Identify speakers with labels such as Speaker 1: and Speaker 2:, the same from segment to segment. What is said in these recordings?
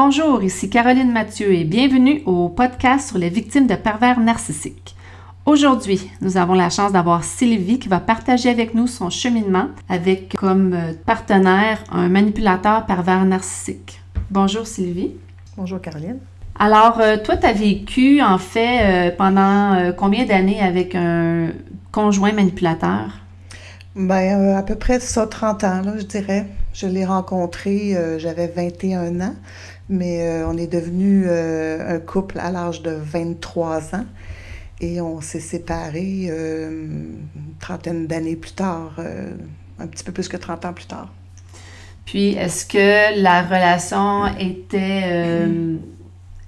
Speaker 1: Bonjour, ici Caroline Mathieu et bienvenue au podcast sur les victimes de pervers narcissiques. Aujourd'hui, nous avons la chance d'avoir Sylvie qui va partager avec nous son cheminement avec comme partenaire un manipulateur pervers narcissique. Bonjour Sylvie.
Speaker 2: Bonjour Caroline.
Speaker 1: Alors, euh, toi, tu as vécu en fait euh, pendant euh, combien d'années avec un conjoint manipulateur?
Speaker 2: Ben, à peu près ça, 30 ans, là, je dirais. Je l'ai rencontré, j'avais 21 ans, mais on est devenu un couple à l'âge de 23 ans et on s'est séparés une trentaine d'années plus tard, un petit peu plus que 30 ans plus tard.
Speaker 1: Puis, est-ce que la relation était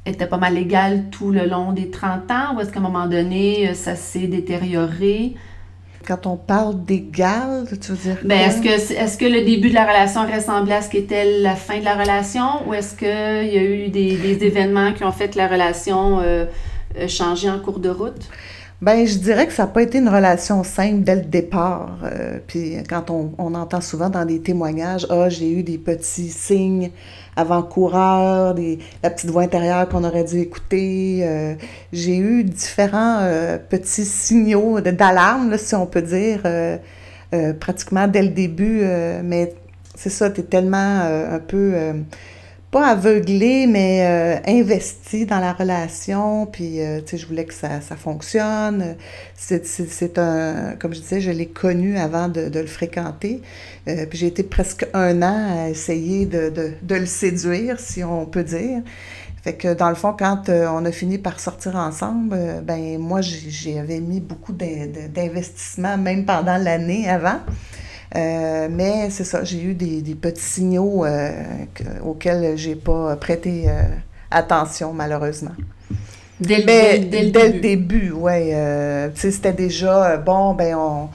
Speaker 1: était pas mal égal tout le long des 30 ans ou est-ce qu'à un moment donné, euh, ça s'est détérioré?
Speaker 2: Quand on parle d'égal, tu veux dire
Speaker 1: ben, est-ce que est-ce que le début de la relation ressemblait à ce qu'était la fin de la relation ou est-ce qu'il y a eu des, des, événements qui ont fait que la relation euh, changé en cours de route?
Speaker 2: Ben, je dirais que ça n'a pas été une relation simple dès le départ. Euh, puis quand on, on, entend souvent dans des témoignages, ah, j'ai eu des petits signes avant-coureurs, la petite voix intérieure qu'on aurait dû écouter. Euh, j'ai eu différents euh, petits signaux d'alarme, si on peut dire, pratiquement dès le début. mais c'est ça, tu es tellement un peu pas aveuglé, mais euh, investi dans la relation. Puis, euh, tu sais, je voulais que ça, ça fonctionne. C'est un, comme je disais, je l'ai connu avant de, de le fréquenter. Euh, puis j'ai été presque un an à essayer de, de, de, le séduire, si on peut dire. Fait que dans le fond, quand on a fini par sortir ensemble, ben moi, j'avais mis beaucoup d'investissement, même pendant l'année avant. Euh, mais c'est ça, j'ai eu des, des, petits signaux euh, auxquels j'ai pas prêté euh, attention, malheureusement.
Speaker 1: Dès le, début.
Speaker 2: Dès le début, oui. c'était déjà, bon, ben on,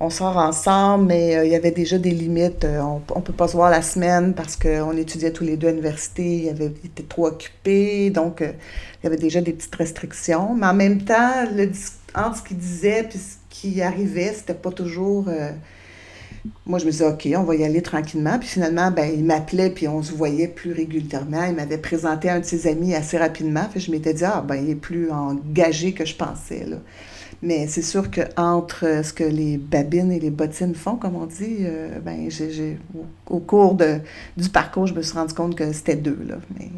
Speaker 2: on sort ensemble, mais il y avait déjà des limites. on ne peut pas se voir la semaine parce qu'on étudiait tous les deux à l'université, il, avait, était trop occupé, donc il y avait déjà des petites restrictions. Mais en même temps, le, entre ce qu'il disait et ce qui arrivait, c'était pas toujours moi, je me disais, OK, on va y aller tranquillement. Puis finalement, ben, il m'appelait, puis on se voyait plus régulièrement. Il m'avait présenté un de ses amis assez rapidement. Puis je m'étais dit, ah, ben, il est plus engagé que je pensais. Là. Mais c'est sûr qu'entre ce que les babines et les bottines font, comme on dit, euh, ben, j'ai, au, cours de, du parcours, je me suis rendu compte que c'était deux. Là. Mais...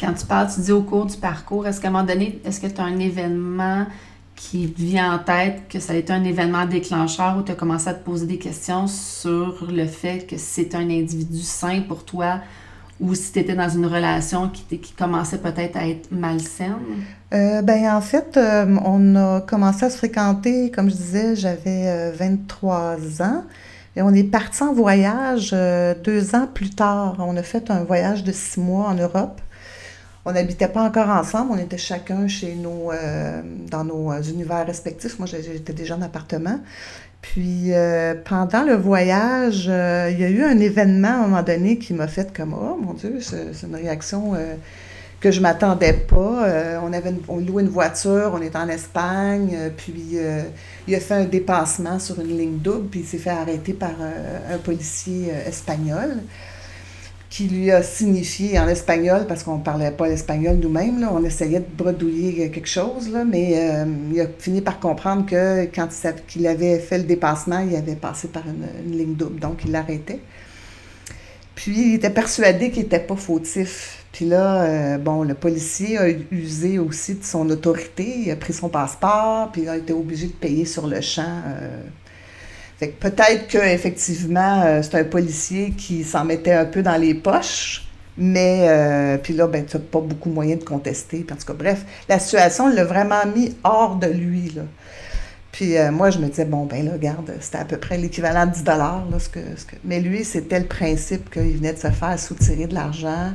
Speaker 1: Quand tu parles, tu dis au cours du parcours, est-ce qu'à un moment donné, est-ce que tu as un événement qui te vient en tête que ça a été un événement déclencheur où tu as commencé à te poser des questions sur le fait que c'est un individu sain pour toi ou si tu étais dans une relation qui, qui commençait peut-être à être malsaine?
Speaker 2: Euh, ben en fait, euh, on a commencé à se fréquenter, comme je disais, j'avais 23 euh, ans. Et on est parti en voyage deux ans plus tard. On a fait un voyage de six mois en Europe. On n'habitait pas encore ensemble, on était chacun chez nous, euh, dans nos euh, univers respectifs. Moi, j'étais déjà en appartement. Puis euh, pendant le voyage, il y a eu un événement à un moment donné qui m'a fait comme Oh mon Dieu, c'est une réaction que je m'attendais pas. on avait on louait une voiture, on était en Espagne, puis il a fait un dépassement sur une ligne double, puis il s'est fait arrêter par un policier espagnol qui lui a signifié en espagnol, parce qu'on ne parlait pas l'espagnol nous-mêmes, on essayait de bredouiller quelque chose, là, mais euh, il a fini par comprendre que quand il avait fait le dépassement, il avait passé par une, ligne double, donc il l'arrêtait. Puis il était persuadé qu'il n'était pas fautif. Puis là, euh, bon, le policier a usé aussi de son autorité, il a pris son passeport, puis il a été obligé de payer sur le champ. Euh, fait que peut-être qu'effectivement, euh, c'est un policier qui s'en mettait un peu dans les poches, mais euh, puis là, ben, tu n'as pas beaucoup moyen de contester. En tout cas, bref, la situation l'a vraiment mis hors de lui. Puis euh, moi, je me disais, bon, ben là, regarde, c'était à peu près l'équivalent de 10 là, ce que, ce que... Mais lui, c'était le principe qu'il venait de se faire soutirer de l'argent,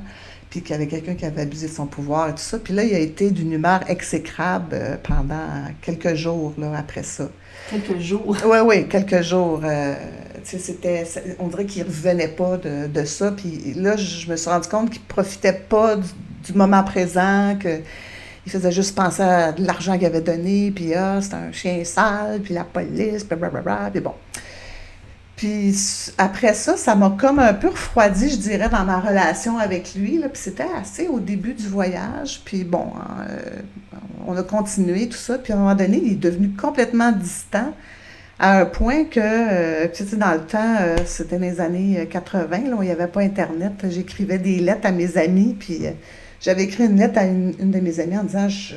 Speaker 2: puis qu'il y avait quelqu'un qui avait abusé de son pouvoir et tout ça. Puis là, il a été d'une humeur exécrable pendant quelques jours là, après ça.
Speaker 1: Quelques jours.
Speaker 2: Oui, oui, quelques jours. Euh, c'était, on dirait qu'il ne revenait pas de, de, ça. Puis là, je me suis rendu compte qu'il ne profitait pas du, moment présent, qu'il faisait juste penser à l'argent qu'il avait donné, puis ah, c'était un chien sale, puis la police, blablabla, puis bon. Puis après ça, ça m'a comme un peu refroidi, je dirais, dans ma relation avec lui. Puis c'était assez au début du voyage. Puis bon, euh, on a continué tout ça. Puis à un moment donné, il est devenu complètement distant à un point que, euh, tu sais, dans le temps, euh, c'était les années 80, là, où il n'y avait pas Internet. J'écrivais des lettres à mes amis. Puis j'avais écrit une lettre à une, de mes amies en disant je,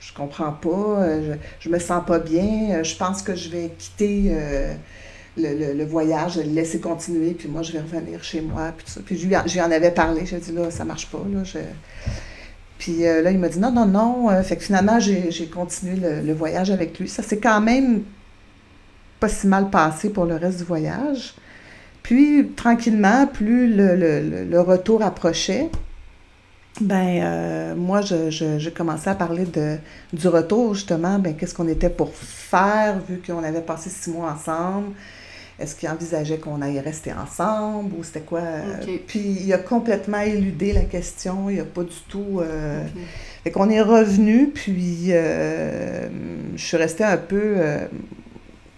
Speaker 2: je, comprends pas, je, je, me sens pas bien, je pense que je vais quitter le, le, voyage, le laisser continuer, puis moi, je vais revenir chez moi, puis ça. Puis je lui en avais parlé, j'ai dit, là, ça marche pas, là, Puis euh, là, il m'a dit, non, non, non. Euh, fait que finalement, j'ai continué le, voyage avec lui. Ça s'est quand même pas si mal passé pour le reste du voyage. Puis, tranquillement, plus le, retour approchait, ben euh, moi, je, je, commençais à parler de, du retour, justement, ben qu'est-ce qu'on était pour faire, vu qu'on avait passé six mois ensemble. Est-ce qu'il envisageait qu'on aille rester ensemble ou c'était quoi? Puis il a complètement éludé la question, il n'a pas du tout. Euh... Fait qu'on est revenu, puis euh, je suis restée un peu euh,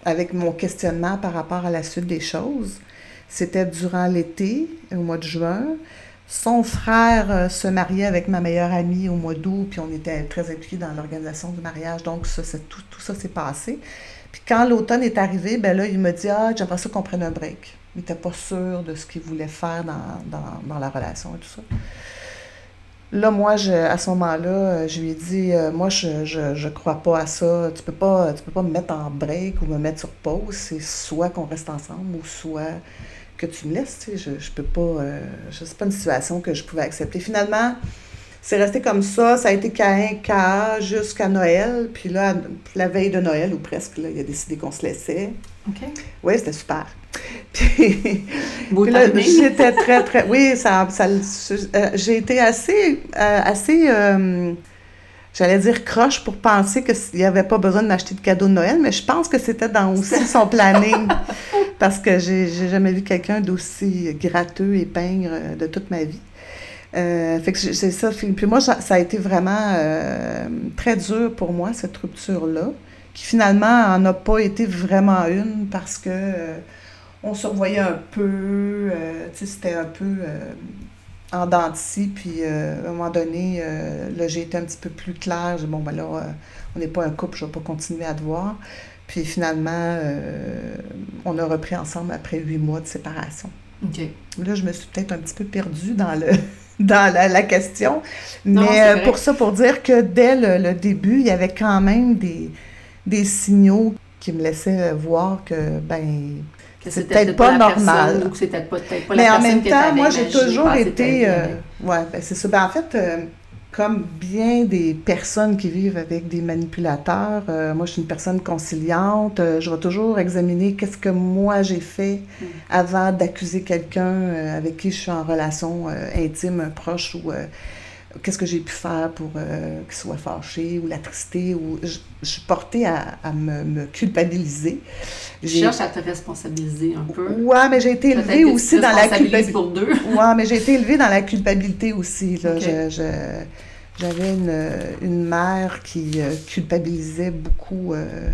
Speaker 2: avec mon questionnement par rapport à la suite des choses. C'était durant l'été, au mois de juin. Son frère euh, se mariait avec ma meilleure amie au mois d'août, puis on était très impliqués dans l'organisation du mariage, donc ça, tout, tout ça s'est passé. Puis quand l'automne est arrivé, ben là, il me dit Ah, j'aimerais ça qu'on prenne un break. Il n'était pas sûr de ce qu'il voulait faire dans, la relation et tout ça. Là, moi, je, à ce moment-là, je lui ai dit euh, Moi, je, je, crois pas à ça. Tu peux pas, tu peux pas me mettre en break ou me mettre sur pause. C'est soit qu'on reste ensemble ou soit que tu me laisses. Tu sais, je, je peux pas. Euh, je sais pas une situation que je pouvais accepter. Finalement, c'est resté comme ça. Ça a été K1, jusqu'à Noël. Puis là, la veille de Noël, ou presque, là, il a décidé qu'on se laissait.
Speaker 1: OK.
Speaker 2: Oui, c'était super. Puis, là, j'étais très, très... Oui, ça, ça euh, j'ai été assez... Euh, assez euh, J'allais dire croche pour penser qu'il n'y avait pas besoin d'acheter de cadeaux de Noël, mais je pense que c'était dans aussi son planning. parce que j'ai jamais vu quelqu'un d'aussi gratteux et peindre de toute ma vie. Euh, fait que c'est ça. Puis moi, ça, a été vraiment euh, très dur pour moi, cette rupture-là, qui finalement n'en a pas été vraiment une parce que euh, on se revoyait un peu, tu sais, c'était un peu en dents puis à un moment donné, là, j'ai été un petit peu plus claire. J'ai dit, bon, ben là, on n'est pas un couple, je ne vais pas continuer à te voir. Puis finalement, on a repris ensemble après huit mois de séparation. Là, je me suis peut-être un petit peu perdue dans le dans la, question. Mais euh, pour ça, pour dire que dès le, début, il y avait quand même des, des signaux qui me laissaient voir que, ben, c'était peut-être pas, normal.
Speaker 1: Ou c'était peut-être pas
Speaker 2: Mais en même temps, moi, j'ai toujours été. Euh, ouais, ben, c'est ça. Ben, en fait, euh, comme bien des personnes qui vivent avec des manipulateurs, euh, moi je suis une personne conciliante, euh, je vais toujours examiner qu'est-ce que moi j'ai fait mm. avant d'accuser quelqu'un euh, avec qui je suis en relation intime, proche ou qu'est-ce que j'ai pu faire pour qu'il soit fâché ou l'attrister ou je, suis portée à, me, culpabiliser.
Speaker 1: Je cherche à te responsabiliser un peu.
Speaker 2: Ouais, mais j'ai été élevée aussi dans la culpabilité.
Speaker 1: pour deux.
Speaker 2: ouais, mais j'ai été élevée dans la culpabilité aussi. Là. j'avais une, une, mère qui euh, culpabilisait beaucoup euh,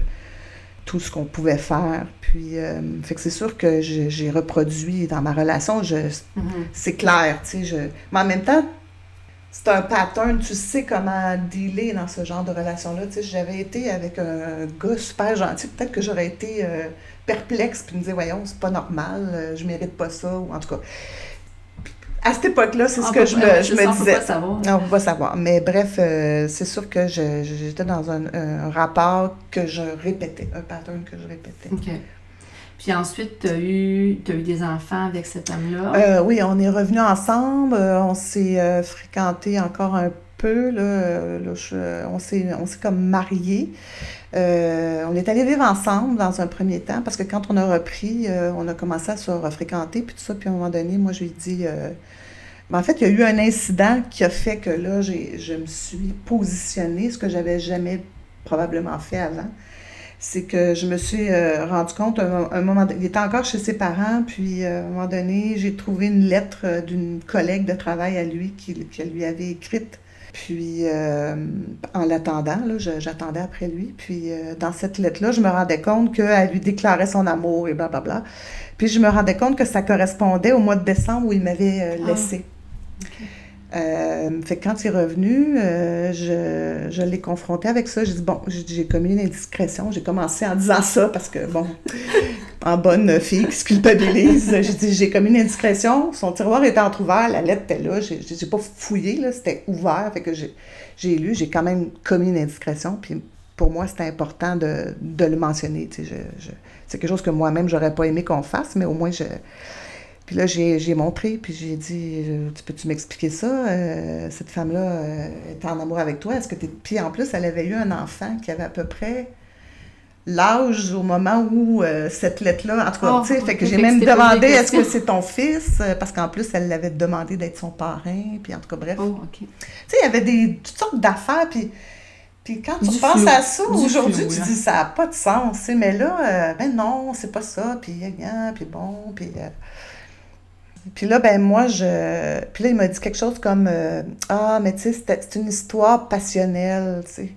Speaker 2: tout ce qu'on pouvait faire. Puis, euh, fait que c'est sûr que j'ai reproduit dans ma relation, je, mm-hmm. c'est clair, tu sais. Je, mais en même temps, c'est un pattern, tu sais comment dealer dans ce genre de relation-là. Tu sais, j'avais été avec un gars super gentil, peut-être que j'aurais été euh, perplexe puis me dire, voyons, c'est pas normal, euh, je mérite pas ça, ou en tout cas. À cette époque-là, c'est ce que je me, je me disais. On
Speaker 1: pas savoir.
Speaker 2: Non, on peut pas savoir. Mais bref, euh, c'est sûr que j'étais dans un, rapport que je répétais, un pattern que je répétais.
Speaker 1: Puis ensuite, tu as, eu, as eu des enfants avec cet homme-là?
Speaker 2: Euh, oui, on est revenus ensemble. Euh, on s'est euh, fréquenté encore un peu. Là, on s'est comme mariés. on est allés vivre ensemble dans un premier temps parce que quand on a repris, on a commencé à se fréquenter, puis tout ça. Puis à un moment donné, moi, je lui ai dit. Ben, en fait, il y a eu un incident qui a fait que là, je me suis positionnée, ce que j'avais jamais probablement fait avant c'est que je me suis euh, rendu compte, un, moment, il était encore chez ses parents, puis euh, à un moment donné, j'ai trouvé une lettre euh, d'une collègue de travail à lui qui, lui avait écrite. Puis, euh, en l'attendant, j'attendais après lui. Puis, dans cette lettre-là, je me rendais compte qu'elle lui déclarait son amour et blablabla. Puis, je me rendais compte que ça correspondait au mois de décembre où il m'avait
Speaker 1: Ah.
Speaker 2: laissé. Euh, fait que quand il est revenu, euh, je, je l'ai confronté avec ça. J'ai dit, bon, j'ai commis une indiscrétion. J'ai commencé en disant ça parce que, bon, en bonne fille qui se culpabilise, j'ai dit, j'ai commis une indiscrétion. Son tiroir était entrouvert, la lettre était là. J'ai j'ai pas fouillé, là, c'était ouvert. Fait que j'ai j'ai lu, j'ai quand même commis une indiscrétion. Puis pour moi, c'était important de, de le mentionner. tu sais, je- je- c'est quelque chose que moi-même, j'aurais pas aimé qu'on fasse, mais au moins, je. Puis là, j'ai j'ai montré, puis j'ai dit, euh, tu peux-tu m'expliquer ça? Euh, cette femme-là euh, est en amour avec toi. Est-ce que t'es... Puis en plus, elle avait eu un enfant qui avait à peu près l'âge au moment où euh, cette lettre-là, en tout cas,
Speaker 1: Oh,
Speaker 2: tu sais, fait que j'ai même demandé, est-ce que c'est ton fils? Parce qu'en plus, elle l'avait demandé d'être son parrain, puis en tout cas, bref.
Speaker 1: Oh.
Speaker 2: Tu sais, il y avait des, toutes sortes d'affaires, puis, puis quand tu
Speaker 1: Du
Speaker 2: penses
Speaker 1: flou.
Speaker 2: à ça, aujourd'hui, tu
Speaker 1: là.
Speaker 2: dis, ça n'a pas de sens, tu sais, mais là, euh, ben non, c'est pas ça, puis puis bon, puis... euh, puis là, ben moi, je... Puis là, il m'a dit quelque chose comme, euh, ah, mais tu sais, c'est une histoire passionnelle, tu sais.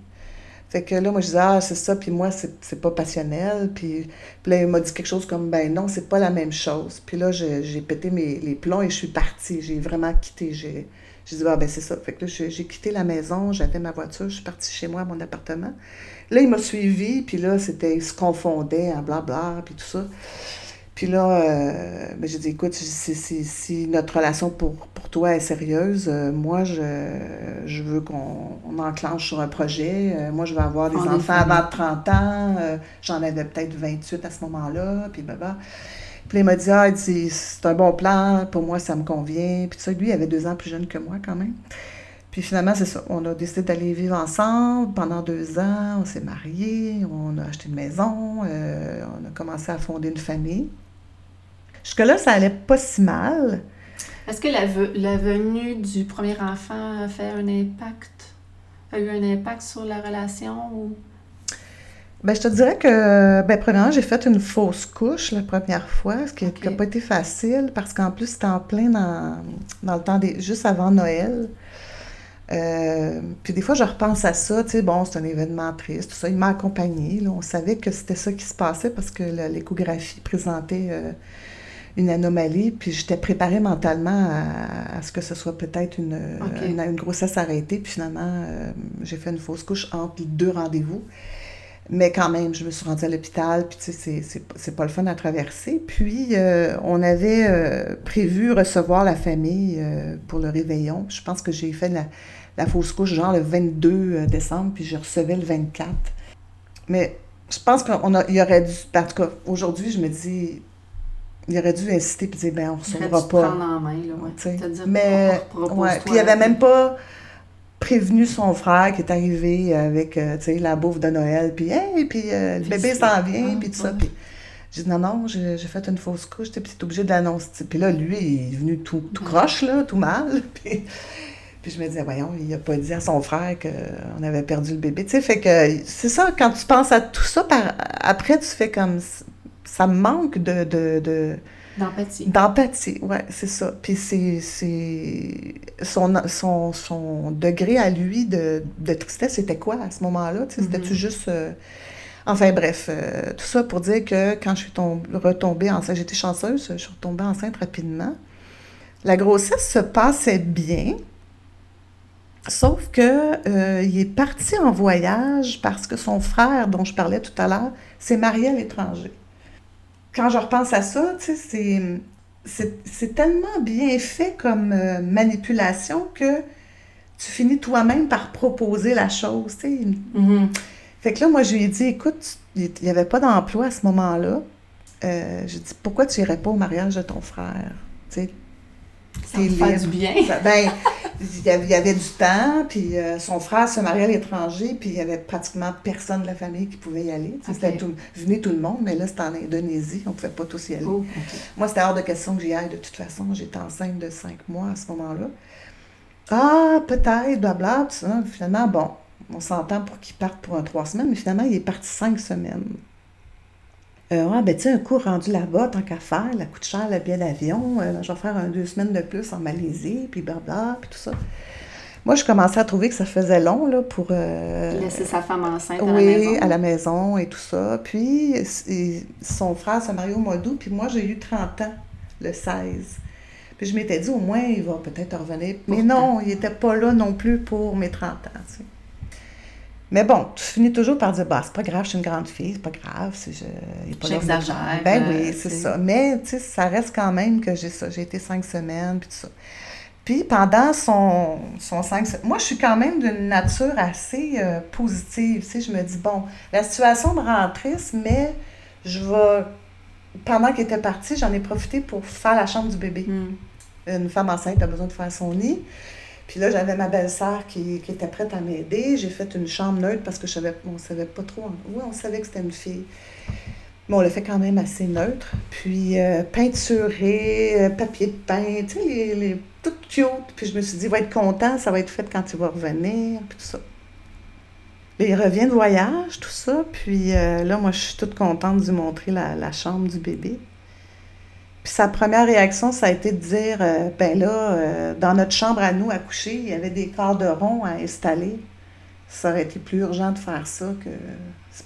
Speaker 2: Fait que là, moi, je disais, ah, c'est ça, puis moi, c'est pas passionnel. Puis, puis là, il m'a dit quelque chose comme, ben non, c'est pas la même chose. Puis là, j'ai pété mes, les plombs et je suis partie. J'ai vraiment quitté. J'ai dit, ah, ben c'est ça. Fait que là, j'ai quitté la maison, j'avais ma voiture, je suis partie chez moi à mon appartement. Là, il m'a suivi, puis là, c'était, il se confondait en blabla, puis tout ça. Puis là, euh, ben, j'ai dit, écoute, si, si- si- notre relation pour, pour toi est sérieuse, euh, moi, je, je veux qu'on on enclenche sur un projet. Euh, moi, je veux avoir des enfants avant 30 ans. J'en avais peut-être 28 à ce moment-là, puis baba. Puis là, il m'a dit, ah, c'est un bon plan, pour moi, ça me convient. Puis ça, lui, il avait deux ans plus jeune que moi, quand même. Puis finalement, c'est ça. On a décidé d'aller vivre ensemble pendant deux ans. On s'est mariés, on a acheté une maison, euh, on a commencé à fonder une famille. Jusque-là, ça allait pas si mal.
Speaker 1: Est-ce que la, ve- la venue du premier enfant a fait un impact, a eu un impact sur la relation ou...
Speaker 2: Ben, je te dirais que, ben, premièrement, j'ai fait une fausse couche la première fois, ce qui n'a pas été facile parce qu'en plus, c'était en plein dans, dans le temps des, juste avant Noël. Euh, puis des fois, je repense à ça, tu sais, bon, c'est un événement triste, tout ça. Il m'a accompagnée, là. On savait que c'était ça qui se passait parce que l'échographie présentait euh, une anomalie, puis j'étais préparée mentalement à, à ce que ce soit peut-être une, une, une grossesse arrêtée. Puis finalement, euh, j'ai fait une fausse couche entre les deux rendez-vous. Mais quand même, je me suis rendue à l'hôpital, puis tu sais, c'est- pas le fun à traverser. Puis, euh, on avait euh, prévu recevoir la famille euh, pour le réveillon. Je pense que j'ai fait la, la fausse couche genre le 22 décembre, puis je recevais le 24. Mais je pense qu'il aurait dû, en tout cas, aujourd'hui, je me dis, il aurait dû inciter puis dire, ben, on ne recevra pas.
Speaker 1: prendre en main, là, ouais. Dire,
Speaker 2: Mais, ouais, puis il avait
Speaker 1: là.
Speaker 2: même pas prévenu son frère qui est arrivé avec, euh, tu sais, la bouffe de Noël, puis hey, puis euh, le bébé s'en vient,
Speaker 1: Ah,
Speaker 2: puis tout ça, puis j'ai dit non, non, j'ai fait une fausse couche, puis t'es obligé de l'annoncer. Puis là, lui, il est venu tout, tout croche, là, tout mal, puis... Puis je me disais, voyons, il a pas dit à son frère qu'on avait perdu le bébé. Tu sais, fait que c'est ça, quand tu penses à tout ça, par, après, tu fais comme. Ça me manque de, de, de,
Speaker 1: D'empathie.
Speaker 2: D'empathie, ouais, c'est ça. Puis c'est, son, son, son degré à lui de, de tristesse, c'était quoi à ce moment-là? Tu sais, C'était-tu
Speaker 1: Mhm.
Speaker 2: juste... euh, Enfin bref, euh, tout ça pour dire que quand je suis tomb- retombée enceinte, j'étais chanceuse, je suis retombée enceinte rapidement. La grossesse se passait bien, sauf que euh, il est parti en voyage parce que son frère, dont je parlais tout à l'heure, s'est marié à l'étranger quand je repense à ça, tu sais, c'est, c'est, tellement bien fait comme euh, manipulation que tu finis toi-même par proposer la chose, tu sais.
Speaker 1: Mhm.
Speaker 2: Fait que là, moi, je lui ai dit, écoute, il n'y avait pas d'emploi à ce moment-là. Euh, j'ai dit, pourquoi tu irais pas au mariage de ton frère? Tu sais,
Speaker 1: Ça me fait du bien.
Speaker 2: Ça- Ben, il y avait, il y avait du temps, puis euh, son frère se mariait à l'étranger, puis il y avait pratiquement personne de la famille qui pouvait y aller. C'était tout, venez tout le monde, mais là, c'était en Indonésie, on pouvait pas tous y aller.
Speaker 1: Oh.
Speaker 2: Moi, c'était hors de question que j'y aille de toute façon. J'étais enceinte de cinq mois à ce moment-là. Ah, peut-être, blabla, tout ça. Finalement, bon, on s'entend pour qu'il parte pour un trois semaines, mais finalement, il est parti cinq semaines. Euh, ouais, ben, tu sais, un coup rendu là-bas, tant qu'à faire, la coûte cher, le billet d'avion, euh, je vais faire un deux semaines de plus en Malaisie, puis blabla, puis tout ça. moi, je commençais à trouver que ça faisait long là, pour. euh,
Speaker 1: Laisser sa femme enceinte à
Speaker 2: oui,
Speaker 1: la maison.
Speaker 2: à la maison et tout ça. Puis et son frère s'est marié au mois d'août, puis moi, j'ai eu 30 ans, le 16. Puis je m'étais dit, au moins, il va peut-être revenir. Mais
Speaker 1: Pourtant.
Speaker 2: non, il n'était pas là non plus pour mes 30 ans. tu sais. Mais bon, tu finis toujours par dire, bah, c'est pas grave, je suis une grande fille, c'est pas grave. c'est- je-
Speaker 1: J'exagère,
Speaker 2: 30 ans. Ben
Speaker 1: euh,
Speaker 2: oui, c'est
Speaker 1: c'est-
Speaker 2: ça. Mais, tu sais, ça reste quand même que j'ai ça. J'ai été cinq semaines, puis tout ça. Puis pendant son, son cinq se- moi, je suis quand même d'une nature assez euh, positive. Tu sais, je me dis, bon, la situation me rend triste, mais je vais. Pendant qu'il était parti, j'en ai profité pour faire la chambre du bébé.
Speaker 1: Hmm.
Speaker 2: Une femme enceinte a besoin de faire son nid. Puis là, j'avais ma belle-sœur qui, était prête à m'aider. J'ai fait une chambre neutre parce que je savais, on savait pas trop. Oui, on savait que c'était une fille. Mais on l'a fait quand même assez neutre. Puis euh, peinturé, euh, papier de peint, tu sais, les, les, tout. Puis je me suis dit, il va être content, ça va être fait quand il va revenir, puis tout ça. Il revient de voyage, tout ça. Puis euh, là, moi, je suis toute contente de lui montrer la chambre du bébé. Puis sa première réaction, ça a été de dire, euh, ben là, euh, dans notre chambre à nous, à coucher, il y avait des corderons à installer. Ça aurait été plus urgent de faire ça que...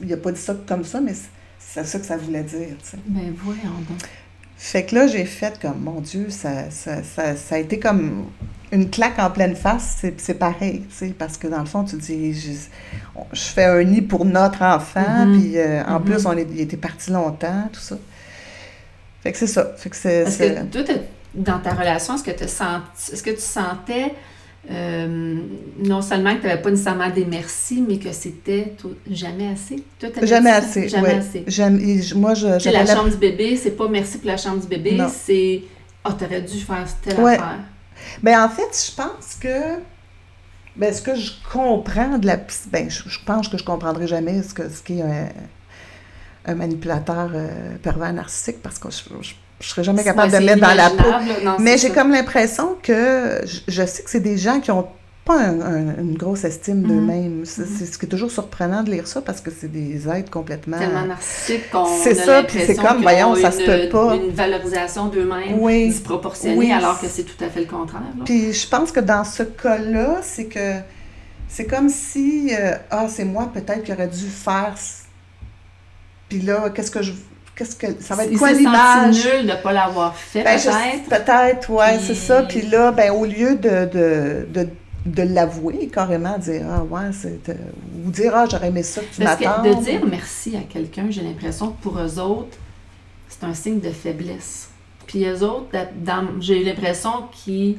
Speaker 2: Il n'a pas dit ça comme ça, mais c'est- ça que ça voulait dire, tu sais.
Speaker 1: Ben voyons donc.
Speaker 2: Fait que là, j'ai fait comme, mon Dieu, ça, ça, ça, ça a été comme une claque en pleine face. C'est, pareil, tu sais, parce que dans le fond, tu dis, je, fais un nid pour notre enfant,
Speaker 1: Mhm.
Speaker 2: puis euh, en
Speaker 1: Mhm.
Speaker 2: plus, on est, il était parti longtemps, tout ça. Fait que c'est ça. Fait que c'est...
Speaker 1: Est-ce
Speaker 2: c'est-
Speaker 1: que toi, dans ta relation, est-ce que, tu sentais euh, non seulement que tu n'avais pas nécessairement des merci, mais que c'était jamais assez? Toi,
Speaker 2: Jamais
Speaker 1: ça?
Speaker 2: assez,
Speaker 1: Jamais
Speaker 2: ouais.
Speaker 1: assez.
Speaker 2: Je- moi, je,
Speaker 1: la
Speaker 2: la-
Speaker 1: chambre du bébé, c'est pas merci pour la chambre du bébé, c'est Ah, t'aurais dû faire telle
Speaker 2: Ouais.
Speaker 1: affaire.
Speaker 2: Ben, en fait, je pense que. Ben, ce que je comprends de la. Ben, je, je pense que je comprendrai jamais ce que ce qu'est un, un manipulateur euh, pervers narcissique parce que je, je serais jamais capable de mettre dans la peau.
Speaker 1: Non,
Speaker 2: Mais j'ai comme l'impression que je, je sais que c'est des gens qui ont pas un- un- une grosse estime
Speaker 1: Mhm.
Speaker 2: d'eux-mêmes. C'est
Speaker 1: Mhm.
Speaker 2: c'est ce qui est toujours surprenant de lire ça parce que c'est des êtres complètement.
Speaker 1: tellement narcissique qu'on
Speaker 2: C'est ça, puis c'est comme, voyons, ça se
Speaker 1: une-
Speaker 2: peut pas.
Speaker 1: Une valorisation d'eux-mêmes
Speaker 2: Oui.
Speaker 1: disproportionnée,
Speaker 2: Oui.
Speaker 1: alors que c'est tout à fait le contraire.
Speaker 2: Puis je pense que dans ce cas-là, c'est que c'est comme si euh, ah c'est moi peut-être qui aurais dû faire. Puis là, qu'est-ce que je qu'est-ce que ça va être quoi l'image?
Speaker 1: nul de ne pas l'avoir fait,
Speaker 2: Ben,
Speaker 1: peut-être.
Speaker 2: Peut-être, ouais,
Speaker 1: Puis-
Speaker 2: c'est ça. Puis là, ben au lieu de de, de, de l'avouer carrément, dire ah ouais c'est euh, ou dire ah j'aurais aimé ça tu
Speaker 1: Parce que
Speaker 2: m'attends.
Speaker 1: de dire merci à quelqu'un, j'ai l'impression que pour eux autres, c'est un signe de faiblesse. Puis eux autres, j'ai l'impression qu'ils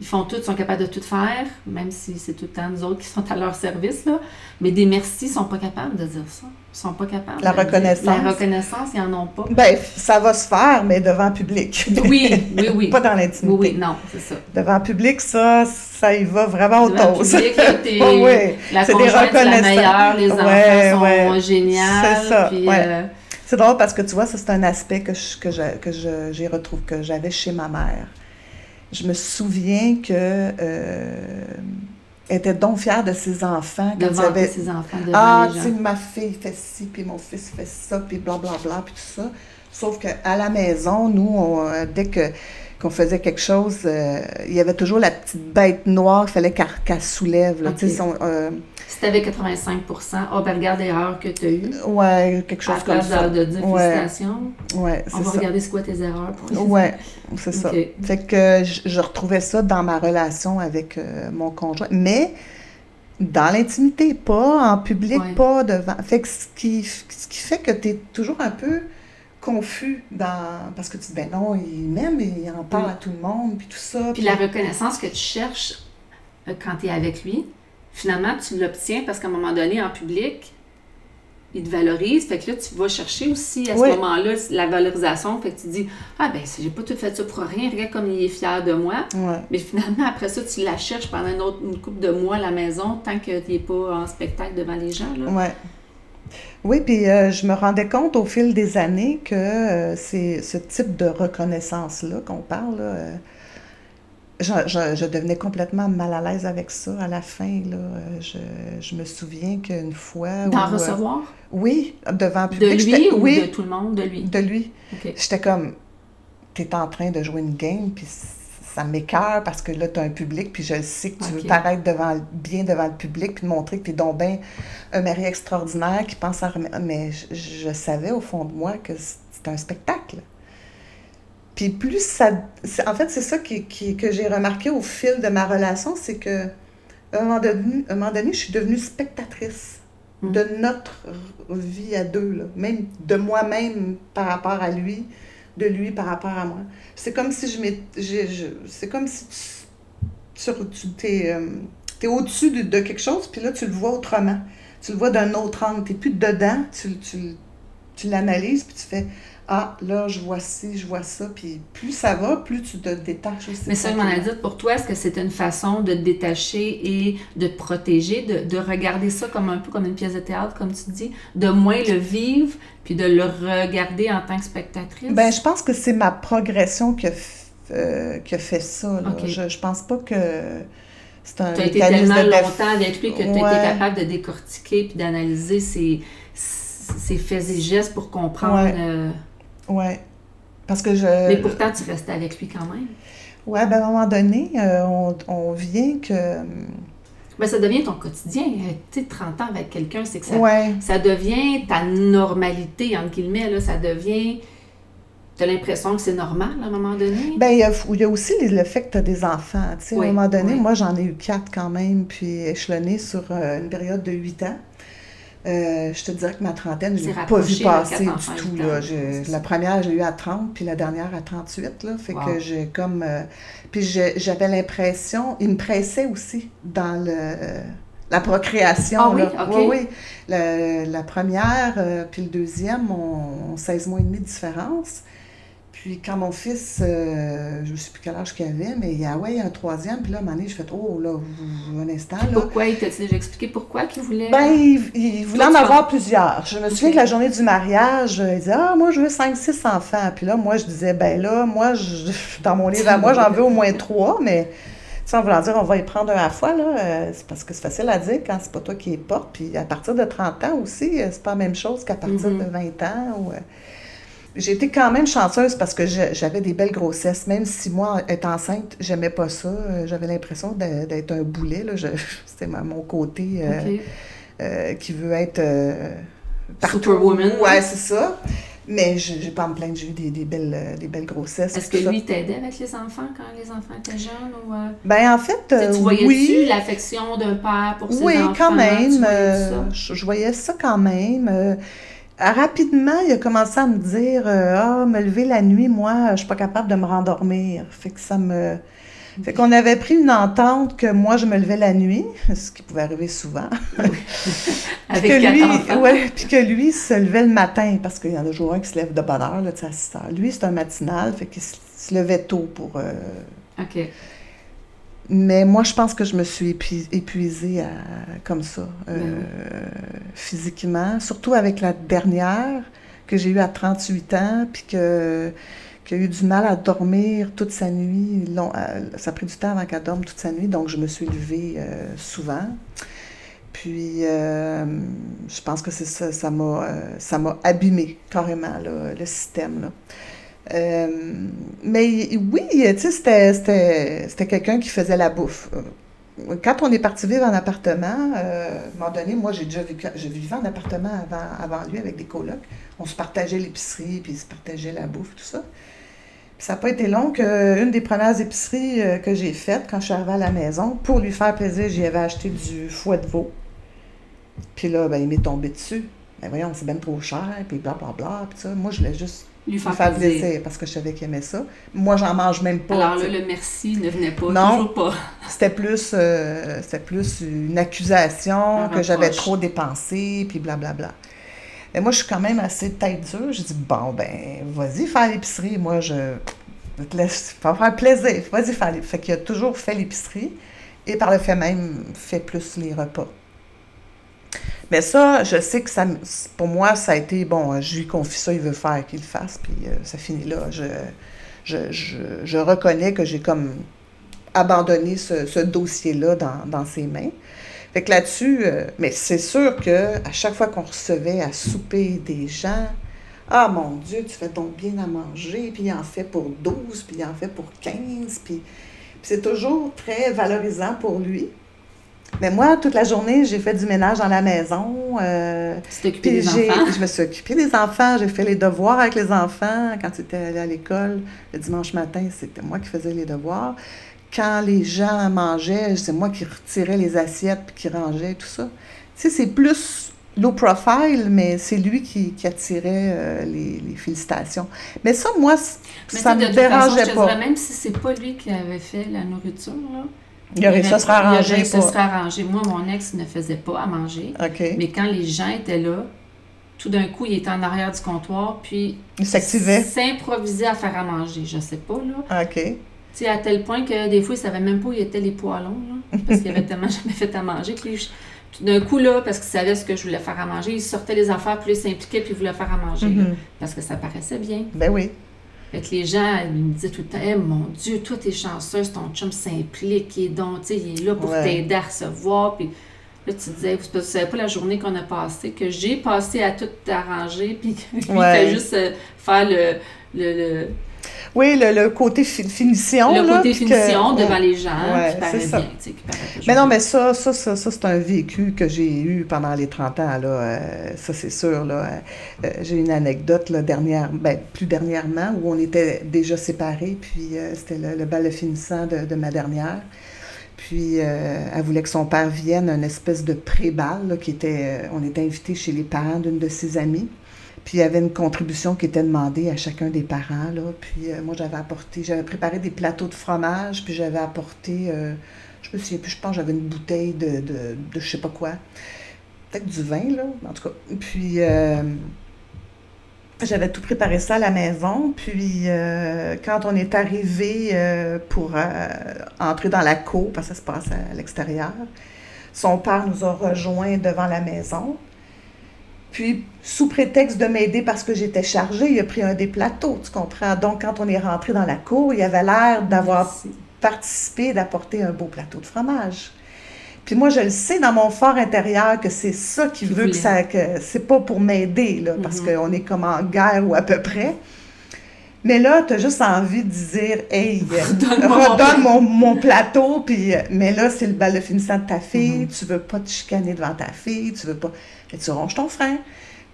Speaker 1: ils font tout, sont capables de tout faire, même si c'est tout le temps nous autres qui sont à leur service, là. Mais des merci, ils sont pas capables de dire ça. Ils sont pas capables.
Speaker 2: La reconnaissance.
Speaker 1: La reconnaissance, ils en ont pas.
Speaker 2: Ben ça va se faire, mais devant public.
Speaker 1: Oui, oui, oui.
Speaker 2: Pas dans
Speaker 1: Oui,
Speaker 2: l'intimité.
Speaker 1: oui, non, c'est ça.
Speaker 2: Devant public, ça, ça y va vraiment au
Speaker 1: Devant le
Speaker 2: toast.
Speaker 1: public, t'es-
Speaker 2: ouais.
Speaker 1: La
Speaker 2: C'est des
Speaker 1: c'est la
Speaker 2: reconnaissances.
Speaker 1: meilleure, les enfants
Speaker 2: Ouais,
Speaker 1: sont
Speaker 2: ouais.
Speaker 1: géniales.
Speaker 2: C'est ça,
Speaker 1: puis,
Speaker 2: ouais.
Speaker 1: euh,
Speaker 2: C'est drôle parce que tu vois, ça c'est un aspect que je, que je, que je, j'ai retrouvé, que j'avais chez ma mère. Je me souviens que euh, était donc fière de ses enfants quand
Speaker 1: de
Speaker 2: il y
Speaker 1: vanter
Speaker 2: avait
Speaker 1: ses enfants devant
Speaker 2: ah, tu sais, ma fille fait ci, puis mon fils fait ça, puis blablabla, puis tout ça. Sauf qu'à la maison, nous, on, euh, dès que qu'on faisait quelque chose, euh, il y avait toujours la petite bête noire, il fallait qu'elle soulève. Là, son, euh,
Speaker 1: Si t'avais 85% oh, ben regarde l'erreur que tu as eue.
Speaker 2: ouais, quelque chose comme ça.
Speaker 1: de, dire
Speaker 2: Ouais.
Speaker 1: félicitations,
Speaker 2: Ouais,
Speaker 1: on va
Speaker 2: ça.
Speaker 1: regarder c'est quoi tes erreurs pour les
Speaker 2: Ouais, c'est ça. Fait que je, je retrouvais ça dans ma relation avec euh, mon conjoint. Mais dans l'intimité, pas en public,
Speaker 1: Ouais.
Speaker 2: pas devant. Fait que ce qui, ce qui fait que tu es toujours un peu confus dans. Parce que tu dis, ben non, il m'aime, il en parle
Speaker 1: Oui.
Speaker 2: à tout le monde, puis tout ça.
Speaker 1: Puis la reconnaissance que tu cherches euh, quand tu es avec lui, finalement, tu l'obtiens parce qu'à un moment donné, en public, il te valorise. Fait que là, tu vas chercher aussi à ce
Speaker 2: Oui.
Speaker 1: moment-là la valorisation. Fait que tu dis Ah, ben, j'ai pas tout fait ça pour rien. Regarde comme il est fier de moi. Mais finalement, après ça, tu la cherches pendant une, autre, une couple de mois à la maison tant que tu n'es pas en spectacle devant les gens. Là.
Speaker 2: Ouais. Oui, puis euh, je me rendais compte au fil des années que euh, c'est ce type de reconnaissance-là qu'on parle, là, euh, je, je- je devenais complètement mal à l'aise avec ça à la fin. Là, Euh, je, je me souviens qu'une fois...
Speaker 1: D'en
Speaker 2: euh,
Speaker 1: recevoir?
Speaker 2: Oui, devant
Speaker 1: De
Speaker 2: public.
Speaker 1: lui
Speaker 2: j'étais-
Speaker 1: ou
Speaker 2: oui,
Speaker 1: de tout le monde? De lui?
Speaker 2: de lui. J'étais comme, t'es en train de jouer une game, puis ça m'écœure parce que là, tu as un public, puis je sais que tu veux paraître devant, bien devant le public, puis montrer que tu es donc bien un mari extraordinaire qui pense à... Mais je, savais au fond de moi que c'était un spectacle. Puis plus ça... En fait, c'est ça qui, que j'ai remarqué au fil de ma relation, c'est que à un moment donné, un moment donné je suis devenue spectatrice mm. de notre vie à deux, là. même de moi-même par rapport à lui, de lui par rapport à moi. C'est comme si je m'étais. C'est comme si tu, tu es, euh, au-dessus de, de, quelque chose, puis là, tu le vois autrement. Tu le vois d'un autre angle. Tu n'es plus dedans, tu, tu, tu l'analyses, puis tu fais ah, là, je vois ci, je vois ça. Puis plus ça va, plus tu te détaches aussi.
Speaker 1: Mais ça, je m'en ai dit, pour toi, est-ce que c'est une façon de te détacher et de te protéger, de, de, regarder ça comme un peu comme une pièce de théâtre, comme tu dis, de moins le vivre, puis de le regarder en tant que spectatrice?
Speaker 2: Ben, je pense que c'est ma progression qui a, euh, fait ça. Là. Je, je pense pas que
Speaker 1: c'est un Tu as été tellement longtemps avec lui que tu as été capable de décortiquer puis d'analyser ses, ses faits et gestes pour comprendre... Euh,
Speaker 2: oui. Parce que je.
Speaker 1: Mais pourtant, tu restais avec lui quand même.
Speaker 2: Oui, ben à un moment donné, euh, on, on, vient que.
Speaker 1: Ben, ça devient ton quotidien. Euh, tu sais, 30 ans avec quelqu'un, c'est que ça, ça devient ta normalité, entre guillemets. Là, ça devient. Tu as l'impression que c'est normal à un moment donné?
Speaker 2: Bien, il y, a, aussi le fait que tu as des enfants. Tu sais, à un moment donné, moi, j'en ai eu quatre quand même, puis échelonné sur euh, une période de huit ans. Euh, je te dirais que ma trentaine, je l'ai pas vu passer du tout. Là. la première, je l'ai eu à 30, puis la dernière à 38. Là, fait que j'ai comme. Euh, puis j'avais l'impression, il me pressait aussi dans le, la procréation.
Speaker 1: Ah oui,
Speaker 2: oui, oui. la première, euh, puis le deuxième ont 16 mois et demi de différence. Puis quand mon fils, euh, je ne sais plus quel âge qu'il avait, mais il y a ouais, un troisième, puis là, à un moment donné, je fais Oh, là, un instant. Là.
Speaker 1: Pourquoi? Il t'a déjà expliqué pourquoi qu'il voulait?
Speaker 2: Ben, il, voulait en avoir plusieurs. Je me souviens que la journée du mariage, il disait Ah, moi, je veux cinq, six enfants. Puis là, moi, je disais Ben là, moi, je, dans mon livre à moi, j'en veux au moins trois, mais. Sans vouloir dire on va y prendre un à la fois, là, euh, c'est parce que c'est facile à dire quand c'est pas toi qui les porte. Puis à partir de 30 ans aussi, euh, c'est pas la même chose qu'à partir mm-hmm. de 20 ans. Ou, j'ai été quand même chanceuse parce que j'avais des belles grossesses. Même si moi, être enceinte, j'aimais pas ça. Euh, j'avais l'impression d'être un boulet. C'était mon côté euh, euh, qui veut être
Speaker 1: partout. Superwoman.
Speaker 2: Ouais, c'est ça. Mais je n'ai pas à me plaindre, j'ai eu des, des, belles, des belles grossesses.
Speaker 1: Est-ce que lui t'aidait avec les enfants quand les enfants étaient jeunes? Ou,
Speaker 2: Ben, en fait, tu voyais-tu
Speaker 1: oui. l'affection d'un père pour ses
Speaker 2: oui,
Speaker 1: enfants?
Speaker 2: Oui, quand même. Je, je, voyais ça quand même. Rapidement, il a commencé à me dire euh, Ah, me lever la nuit, moi, je suis pas capable de me rendormir. Fait que ça me. Fait qu'on avait pris une entente que moi, je me levais la nuit, ce qui pouvait arriver souvent.
Speaker 1: Avec que
Speaker 2: lui, ouais, puis que lui se levait le matin, parce qu'il y en a toujours un qui se lève de bonne heure, là, à 6 heures. Lui, c'est un matinal, fait qu'il se, levait tôt pour. Euh,
Speaker 1: OK.
Speaker 2: Mais moi, je pense que je me suis épuisée comme ça, euh, ben physiquement, surtout avec la dernière que j'ai eue à 38 ans, puis que qui a eu du mal à dormir toute sa nuit. Long, euh, ça a pris du temps avant qu'elle dorme toute sa nuit, donc je me suis levée euh, souvent. Puis, je pense que c'est ça, ça m'a, ça m'a abîmé carrément le système. Là. Euh, mais oui, tu sais, c'était quelqu'un qui faisait la bouffe. Euh, quand on est parti vivre en appartement, euh, à un moment donné, moi, j'ai déjà vécu, je vivais en appartement avant, lui avec des colocs. On se partageait l'épicerie, puis il se partageait la bouffe, tout ça. Puis ça n'a pas été long qu'une des premières épiceries que j'ai faites quand je suis arrivée à la maison, pour lui faire plaisir, j'y avais acheté du foie de veau. Puis là, ben, il m'est tombé dessus. Ben voyons, c'est bien trop cher, puis blablabla, bla, bla, puis ça. Moi, je voulais juste
Speaker 1: lui faire, plaisir.
Speaker 2: parce que je savais qu'il aimait ça. Moi, j'en mange même pas.
Speaker 1: Alors là, le merci ne venait pas, non, toujours pas.
Speaker 2: C'était plus, euh, plus une accusation que j'avais trop dépensé, puis blablabla. Mais moi, je suis quand même assez tête dure. Je dis, bon, ben, vas-y faire l'épicerie. Moi, je te laisse faire plaisir. Vas-y faire l'épicerie. Fait qu'il a toujours fait l'épicerie et par le fait même, fait plus les repas. Mais ça, je sais que ça, pour moi, ça a été, bon, je lui confie ça, il veut faire qu'il le fasse, puis euh, ça finit là. Je, je, reconnais que j'ai comme abandonné ce, dossier-là dans, ses mains. Fait que là-dessus, euh, mais c'est sûr que à chaque fois qu'on recevait à souper des gens, Ah mon Dieu, tu fais donc bien à manger, puis il en fait pour 12, puis il en fait pour 15, puis, puis c'est toujours très valorisant pour lui. Mais moi, toute la journée, j'ai fait du ménage dans la maison. Euh,
Speaker 1: Tu des enfants?
Speaker 2: je me suis occupée des enfants, j'ai fait les devoirs avec les enfants. Quand tu étais allé à l'école, le dimanche matin, c'était moi qui faisais les devoirs. Quand les gens mangeaient, c'est moi qui retirais les assiettes puis qui rangeais tout ça. Tu sais, c'est plus low profile, mais c'est lui qui, qui attirait euh, les, les félicitations. Mais ça, moi,
Speaker 1: Mais
Speaker 2: ça
Speaker 1: sais,
Speaker 2: me
Speaker 1: toute façon,
Speaker 2: dérangeait
Speaker 1: je te
Speaker 2: pas.
Speaker 1: dirais, même si c'est pas lui qui avait fait la nourriture, là,
Speaker 2: Il aurait, ça serait
Speaker 1: il
Speaker 2: arrangé
Speaker 1: ça
Speaker 2: pour...
Speaker 1: serait arrangé. Moi, mon ex ne faisait pas à manger.
Speaker 2: OK.
Speaker 1: Mais quand les gens étaient là, tout d'un coup, il était en arrière du comptoir, puis
Speaker 2: Il s'activait.
Speaker 1: s'improvisait à faire à manger. Je sais pas, là.
Speaker 2: OK.
Speaker 1: Tu sais, à tel point que des fois, il savait même pas où étaient les poêlons, là, parce qu'il avait tellement jamais fait à manger. Puis tout d'un coup, là, parce qu'il savait ce que je voulais faire à manger, il sortait les affaires, puis il s'impliquait, puis il voulait faire à manger, là,
Speaker 2: Mhm.
Speaker 1: parce que ça paraissait bien.
Speaker 2: Ben oui.
Speaker 1: Fait que les gens, ils me disaient tout le temps, Eh, mon Dieu, toi, t'es chanceuse, ton chum s'implique, il est donc, tu sais, il est là pour
Speaker 2: Ouais.
Speaker 1: t'aider à recevoir. Puis là, tu disais, vous ne savez pas la journée qu'on a passée, que j'ai passé à tout arranger, puis
Speaker 2: Ouais.
Speaker 1: il fait juste euh, faire le, le, le,
Speaker 2: Oui, le, le côté fi- finition.
Speaker 1: le
Speaker 2: là,
Speaker 1: côté
Speaker 2: que-
Speaker 1: finition devant
Speaker 2: Ouais.
Speaker 1: les gens,
Speaker 2: Ouais,
Speaker 1: qui paraît
Speaker 2: c'est ça.
Speaker 1: bien, qui paraît
Speaker 2: Mais non, mais ça, ça, ça, ça, c'est un vécu que j'ai eu pendant les 30 ans, là. euh, ça, c'est sûr, là. Euh, j'ai une anecdote, là, dernière, ben, plus dernièrement, où on était déjà séparés, puis euh, c'était le, le bal de finissant de, de ma dernière. Puis, euh, elle voulait que son père vienne, une espèce de pré-bal, qui était... euh, on était invités chez les parents d'une de ses amies. Puis il y avait une contribution qui était demandée à chacun des parents. Là. Puis euh, moi, j'avais apporté, j'avais préparé des plateaux de fromage, puis j'avais apporté, euh, je me souviens plus, je pense j'avais une bouteille de, de, de je sais pas quoi. Peut-être du vin, là, en tout cas. Puis euh, j'avais tout préparé ça à la maison. Puis euh, quand on est arrivé pour entrer dans la cour, parce que ça se passe à l'extérieur, son père nous a rejoints devant la maison. Puis, sous prétexte de m'aider parce que j'étais chargée, il a pris un des plateaux, tu comprends? Donc, quand on est rentré dans la cour, il avait l'air d'avoir participé, d'apporter un beau plateau de fromage. Puis moi, je le sais dans mon fort intérieur que c'est ça qui
Speaker 1: Qu'il
Speaker 2: veut que ça... que c'est pas pour m'aider, là, parce
Speaker 1: Mhm.
Speaker 2: qu'on est comme en guerre ou à peu près. Mais là, tu as juste envie de dire, hey,
Speaker 1: mon
Speaker 2: redonne mon, mon plateau, puis, euh, mais là, c'est le bal de finissant de ta fille,
Speaker 1: Mhm.
Speaker 2: tu veux pas te chicaner devant ta fille, tu veux pas. Tu ronges ton frein,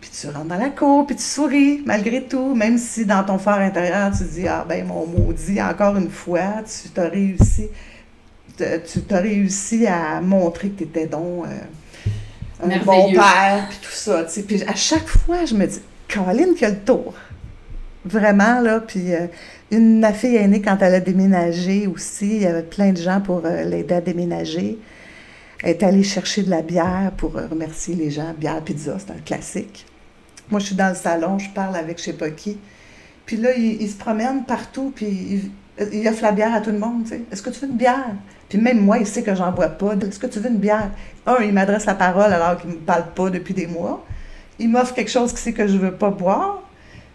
Speaker 2: puis tu rentres dans la cour, puis tu souris, malgré tout, même si dans ton fort intérieur, tu dis, ah ben, mon maudit, encore une fois, tu t'as réussi, tu t'as réussi à montrer que tu étais donc euh, un bon père, puis tout ça. Puis à chaque fois, je me dis, Caroline qui a le tour. Vraiment, là. Puis euh, une, ma fille aînée, quand elle a déménagé aussi, il y avait plein de gens pour euh, l'aider à déménager. Elle est allée chercher de la bière pour euh, remercier les gens. Bière, pizza, c'est un classique. Moi, je suis dans le salon, je parle avec je sais pas qui. Puis là, il, il se promène partout, puis il, il offre la bière à tout le monde, tu sais. Est-ce que tu veux une bière? Puis même moi, il sait que j'en bois pas. Est-ce que tu veux une bière? Un, il m'adresse la parole alors qu'il me parle pas depuis des mois. Il m'offre quelque chose qu'il sait que je veux pas boire.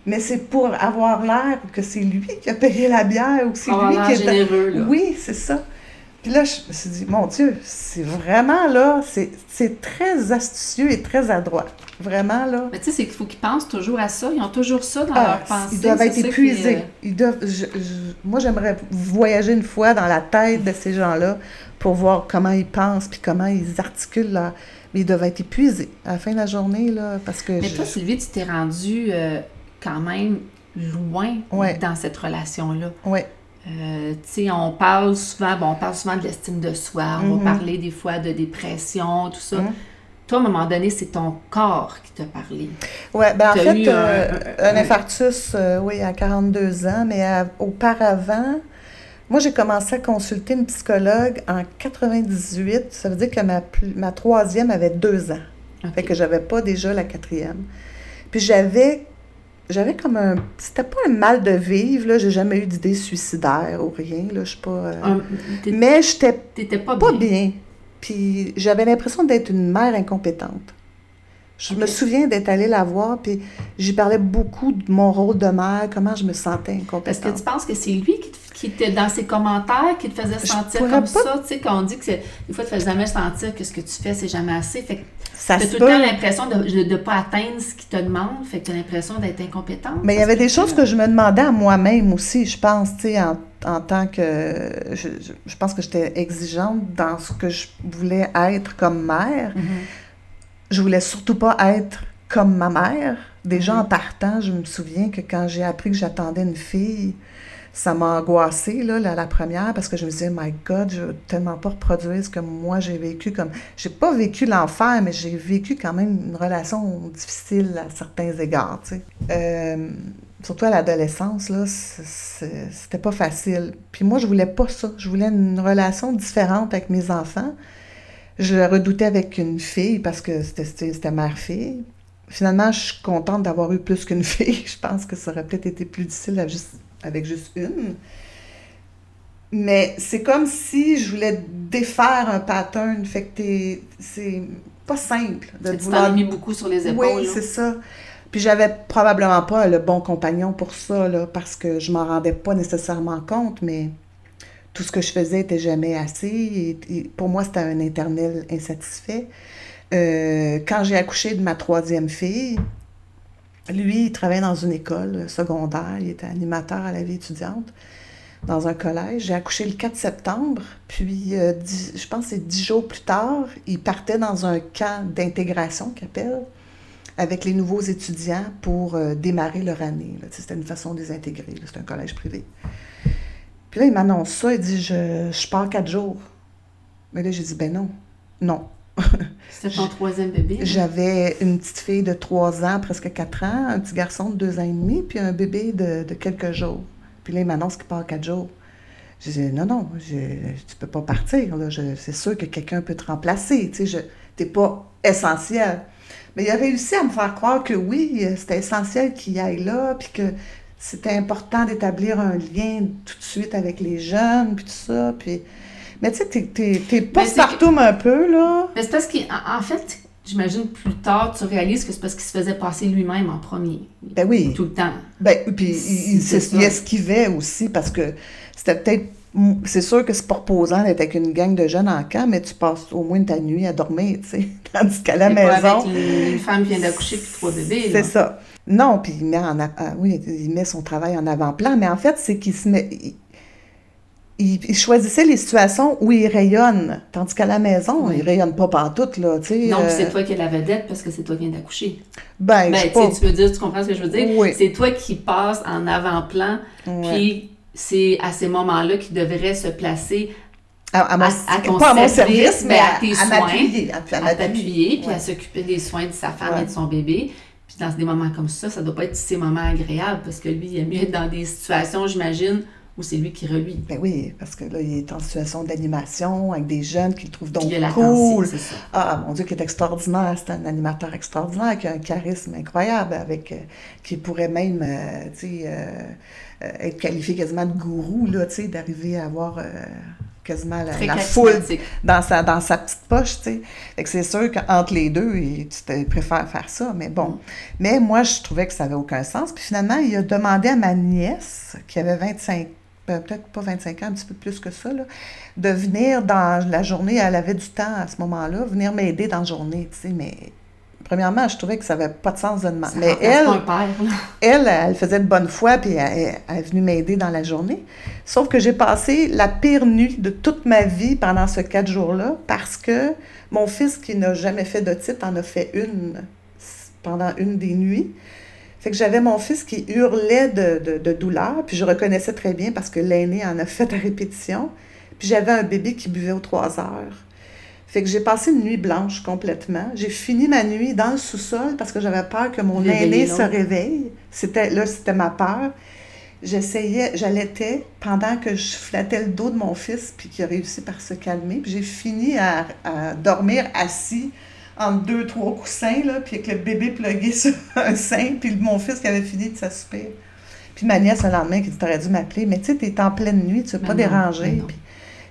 Speaker 2: Mais c'est pour avoir l'air que c'est lui qui a payé la bière ou que c'est lui qui est...
Speaker 1: généreux, là.
Speaker 2: Oui, c'est ça. Puis là, je me suis dit, mon Dieu, c'est vraiment là, c'est très astucieux et très adroit. Vraiment là.
Speaker 1: Mais tu sais, c'est qu'il faut qu'ils pensent toujours à ça. Ils ont toujours ça dans
Speaker 2: Ah,
Speaker 1: leur pensée.
Speaker 2: ils doivent être
Speaker 1: qui,
Speaker 2: épuisés.
Speaker 1: euh,
Speaker 2: Ils doivent, je- je- moi, j'aimerais voyager une fois dans la tête de ces gens-là pour voir comment ils pensent puis comment ils articulent leur... Mais ils doivent être épuisés à la fin de la journée, là, parce que...
Speaker 1: Mais
Speaker 2: je-
Speaker 1: toi, Sylvie, tu t'es rendue euh, quand même loin
Speaker 2: Ouais.
Speaker 1: dans cette relation-là.
Speaker 2: Ouais.
Speaker 1: Euh, on parle souvent, bon, on parle souvent de l'estime de soi, on
Speaker 2: Mhm.
Speaker 1: va parler des fois de dépression, tout ça.
Speaker 2: Mhm.
Speaker 1: Toi, à un moment donné, c'est ton corps qui t'a parlé.
Speaker 2: Ouais, ben en fait,
Speaker 1: eu
Speaker 2: euh,
Speaker 1: un-
Speaker 2: un, infarctus, euh, oui, à 42 ans, mais à- auparavant, moi, j'ai commencé à consulter une psychologue en 98. Ça veut dire que ma, ma troisième avait deux ans.
Speaker 1: Ok.
Speaker 2: Fait que j'avais pas déjà la quatrième. Puis j'avais j'avais comme un c'était pas un mal de vivre là, j'ai jamais eu d'idée suicidaire ou rien là, je suis pas euh, mais j'étais
Speaker 1: T'étais pas,
Speaker 2: pas
Speaker 1: bien.
Speaker 2: bien. Puis j'avais l'impression d'être une mère incompétente. Je me souviens d'être allée la voir, puis j'y parlais beaucoup de mon rôle de mère, comment je me sentais
Speaker 1: Est-ce que
Speaker 2: incompétente.
Speaker 1: tu penses que c'est lui qui, te- qui te- dans ses commentaires, qui te faisait sentir comme
Speaker 2: pas-
Speaker 1: ça? Tu sais, qu'on dit que des fois, tu fais jamais sentir que ce que tu fais, c'est jamais assez. Fait que
Speaker 2: ça se
Speaker 1: tout le temps l'impression de ne pas atteindre ce qu'ils te demandent, fait que t'as l'impression d'être incompétente.
Speaker 2: Mais il y avait des choses que je me demandais à moi-même aussi, je pense, tu sais, en, en tant que... Je, je- pense que j'étais exigeante dans ce que je voulais être comme mère.
Speaker 1: Mhm.
Speaker 2: Je voulais surtout pas être comme ma mère. Déjà
Speaker 1: Mhm.
Speaker 2: en partant, je me souviens que quand j'ai appris que j'attendais une fille, ça m'a angoissée, là, la, la première, parce que je me disais, my God, je veux tellement pas reproduire ce que moi j'ai vécu comme... J'ai pas vécu l'enfer, mais j'ai vécu quand même une relation difficile à certains égards, tu sais. Euh, surtout à l'adolescence, là, c'était pas facile. Puis moi, je voulais pas ça. Je voulais une relation différente avec mes enfants. Je le redoutais avec une fille parce que c'était- mère-fille. Finalement, je suis contente d'avoir eu plus qu'une fille. Je pense que ça aurait peut-être été plus difficile à juste- avec juste une. Mais c'est comme si je voulais défaire un pattern. Fait que t'es- c'est pas simple de
Speaker 1: Tu
Speaker 2: vouloir
Speaker 1: as mis beaucoup sur les épaules.
Speaker 2: oui, c'est ça. Puis j'avais probablement pas le bon compagnon pour ça, là, parce que je m'en rendais pas nécessairement compte, mais tout ce que je faisais était jamais assez. Pour moi, c'était un éternel insatisfait. Euh, quand j'ai accouché de ma troisième fille, lui, il travaillait dans une école secondaire, il était animateur à la vie étudiante dans un collège. J'ai accouché le 4 septembre, puis euh, je pense que c'est dix jours plus tard, il partait dans un camp d'intégration qu'il appelle, avec les nouveaux étudiants pour euh, démarrer leur année. C'était une façon de les intégrer, c'était un collège privé. Puis là, il m'annonce ça, il dit je, je pars quatre jours. Mais là, j'ai dit ben non, non.
Speaker 1: C'était ton troisième bébé?
Speaker 2: J'avais une petite fille de 3 ans, presque 4 ans, un petit garçon de 2 ans et demi, puis un bébé de, de quelques jours. Puis là, il m'annonce qu'il part 4 jours. Je dis non, non, je, tu peux pas partir. là. Je- C'est sûr que quelqu'un peut te remplacer. Tu sais, t'es pas essentiel. Mais il a réussi à me faire croire que oui, c'était essentiel qu'il aille là, puis que c'était important d'établir un lien tout de suite avec les jeunes, puis tout ça. Puis... Mais tu sais, t'es, t'es, t'es postpartum un peu, là.
Speaker 1: Mais c'est parce qu'en en fait, j'imagine plus tard, tu réalises que c'est parce qu'il se faisait passer lui-même en premier.
Speaker 2: Ben oui.
Speaker 1: Tout le temps.
Speaker 2: Ben, puis il, esquivait aussi parce que c'était peut-être. C'est sûr que c'est pas reposant d'être avec une gang de jeunes en camp, mais tu passes au moins ta nuit à dormir, tu sais. Tandis qu'à la
Speaker 1: pas
Speaker 2: maison.
Speaker 1: avec une, une femme vient d'accoucher puis trois bébés. là.
Speaker 2: C'est ça. Non, puis il met en ah oui, il met son travail en avant-plan, mais en fait, c'est qu'il se met. Il, choisissait les situations où il rayonne, tandis qu'à la maison,
Speaker 1: Oui.
Speaker 2: il rayonne pas partout, là, tu sais.
Speaker 1: Non,
Speaker 2: euh,
Speaker 1: c'est toi qui es la vedette parce que c'est toi qui viens d'accoucher.
Speaker 2: Ben,
Speaker 1: Ben,
Speaker 2: pas.
Speaker 1: tu veux dire, tu comprends ce que je veux dire?
Speaker 2: Oui.
Speaker 1: C'est toi qui passes en avant-plan, puis c'est à ces moments-là qu'il devrait se placer
Speaker 2: à, à mon-
Speaker 1: à- à ton
Speaker 2: pas à mon
Speaker 1: service,
Speaker 2: mais à,
Speaker 1: tes
Speaker 2: à
Speaker 1: soins.
Speaker 2: À, m'appuyer.
Speaker 1: t'appuyer, puis à s'occuper des soins de sa femme
Speaker 2: Ouais.
Speaker 1: et de son bébé. Puis dans des moments comme ça, ça doit pas être ces moments agréables parce que lui, il aime mieux être dans des situations, j'imagine, où c'est lui qui reluit.
Speaker 2: Ben oui, parce que là, il est en situation d'animation avec des jeunes qui le trouvent donc
Speaker 1: il
Speaker 2: cool.
Speaker 1: ça.
Speaker 2: Ah, mon Dieu, qui est extraordinaire. C'est un animateur extraordinaire, qui a un charisme incroyable, avec, euh, qui pourrait même, euh, tu sais, euh, être qualifié quasiment de gourou, là, tu sais, d'arriver à avoir quasiment la, la foule dans sa, dans sa petite poche, tu sais. Fait que c'est sûr qu'entre les deux, il- tu te préfères faire ça, mais bon.
Speaker 1: Mm.
Speaker 2: Mais moi, je trouvais que ça n'avait aucun sens. Puis finalement, il a demandé à ma nièce, qui avait 25, ben, peut-être pas 25 ans, un petit peu plus que ça, là, de venir dans la journée, elle avait du temps à ce moment-là, venir m'aider dans la journée, tu sais, mais... Premièrement, je trouvais que ça n'avait pas de sens de demander.
Speaker 1: Ça
Speaker 2: Mais elle,
Speaker 1: père,
Speaker 2: elle, elle faisait de bonne foi, puis elle, est venue m'aider dans la journée. Sauf que j'ai passé la pire nuit de toute ma vie pendant ce quatre jours-là, parce que mon fils, qui n'a jamais fait d'otite, en a fait une pendant une des nuits. Fait que j'avais mon fils qui hurlait de, de- de douleur, puis je reconnaissais très bien parce que l'aîné en a fait à répétition. Puis j'avais un bébé qui buvait aux trois heures. Fait que j'ai passé une nuit blanche complètement. J'ai fini ma nuit dans le sous-sol parce que j'avais peur que mon aîné se réveille. C'était là, c'était ma peur. J'essayais, j'allaitais pendant que je flattais le dos de mon fils, puis qui a réussi par se calmer. Puis j'ai fini à, à dormir assis entre deux, trois coussins, là, puis avec le bébé plugué sur un sein, puis mon fils qui avait fini de s'assoupir. Puis ma nièce, le lendemain, qui dit T'aurais dû m'appeler, mais tu sais, t'es en pleine nuit, tu veux pas déranger. Puis,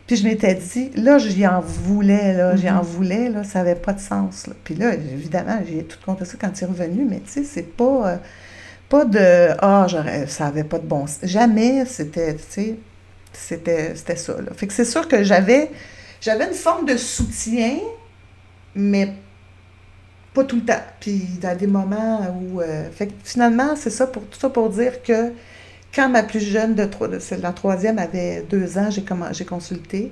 Speaker 2: puis je m'étais dit, là, j'y en voulais, là, j'y
Speaker 1: Mhm.
Speaker 2: en voulais, là, ça avait pas de sens. Là. Puis là, évidemment, j'ai tout compté ça quand il est revenu, mais tu sais, c'est pas, euh, pas de Ah, j'aurais, ça avait pas de bon sens. Jamais c'était, tu sais, c'était, c'était ça. Là. Fait que c'est sûr que j'avais, j'avais une forme de soutien, mais pas tout le temps. Puis a des moments où. euh, fait que finalement, c'est ça pour tout ça pour dire que quand ma plus jeune de trois, de- la troisième avait deux ans, j'ai consulté.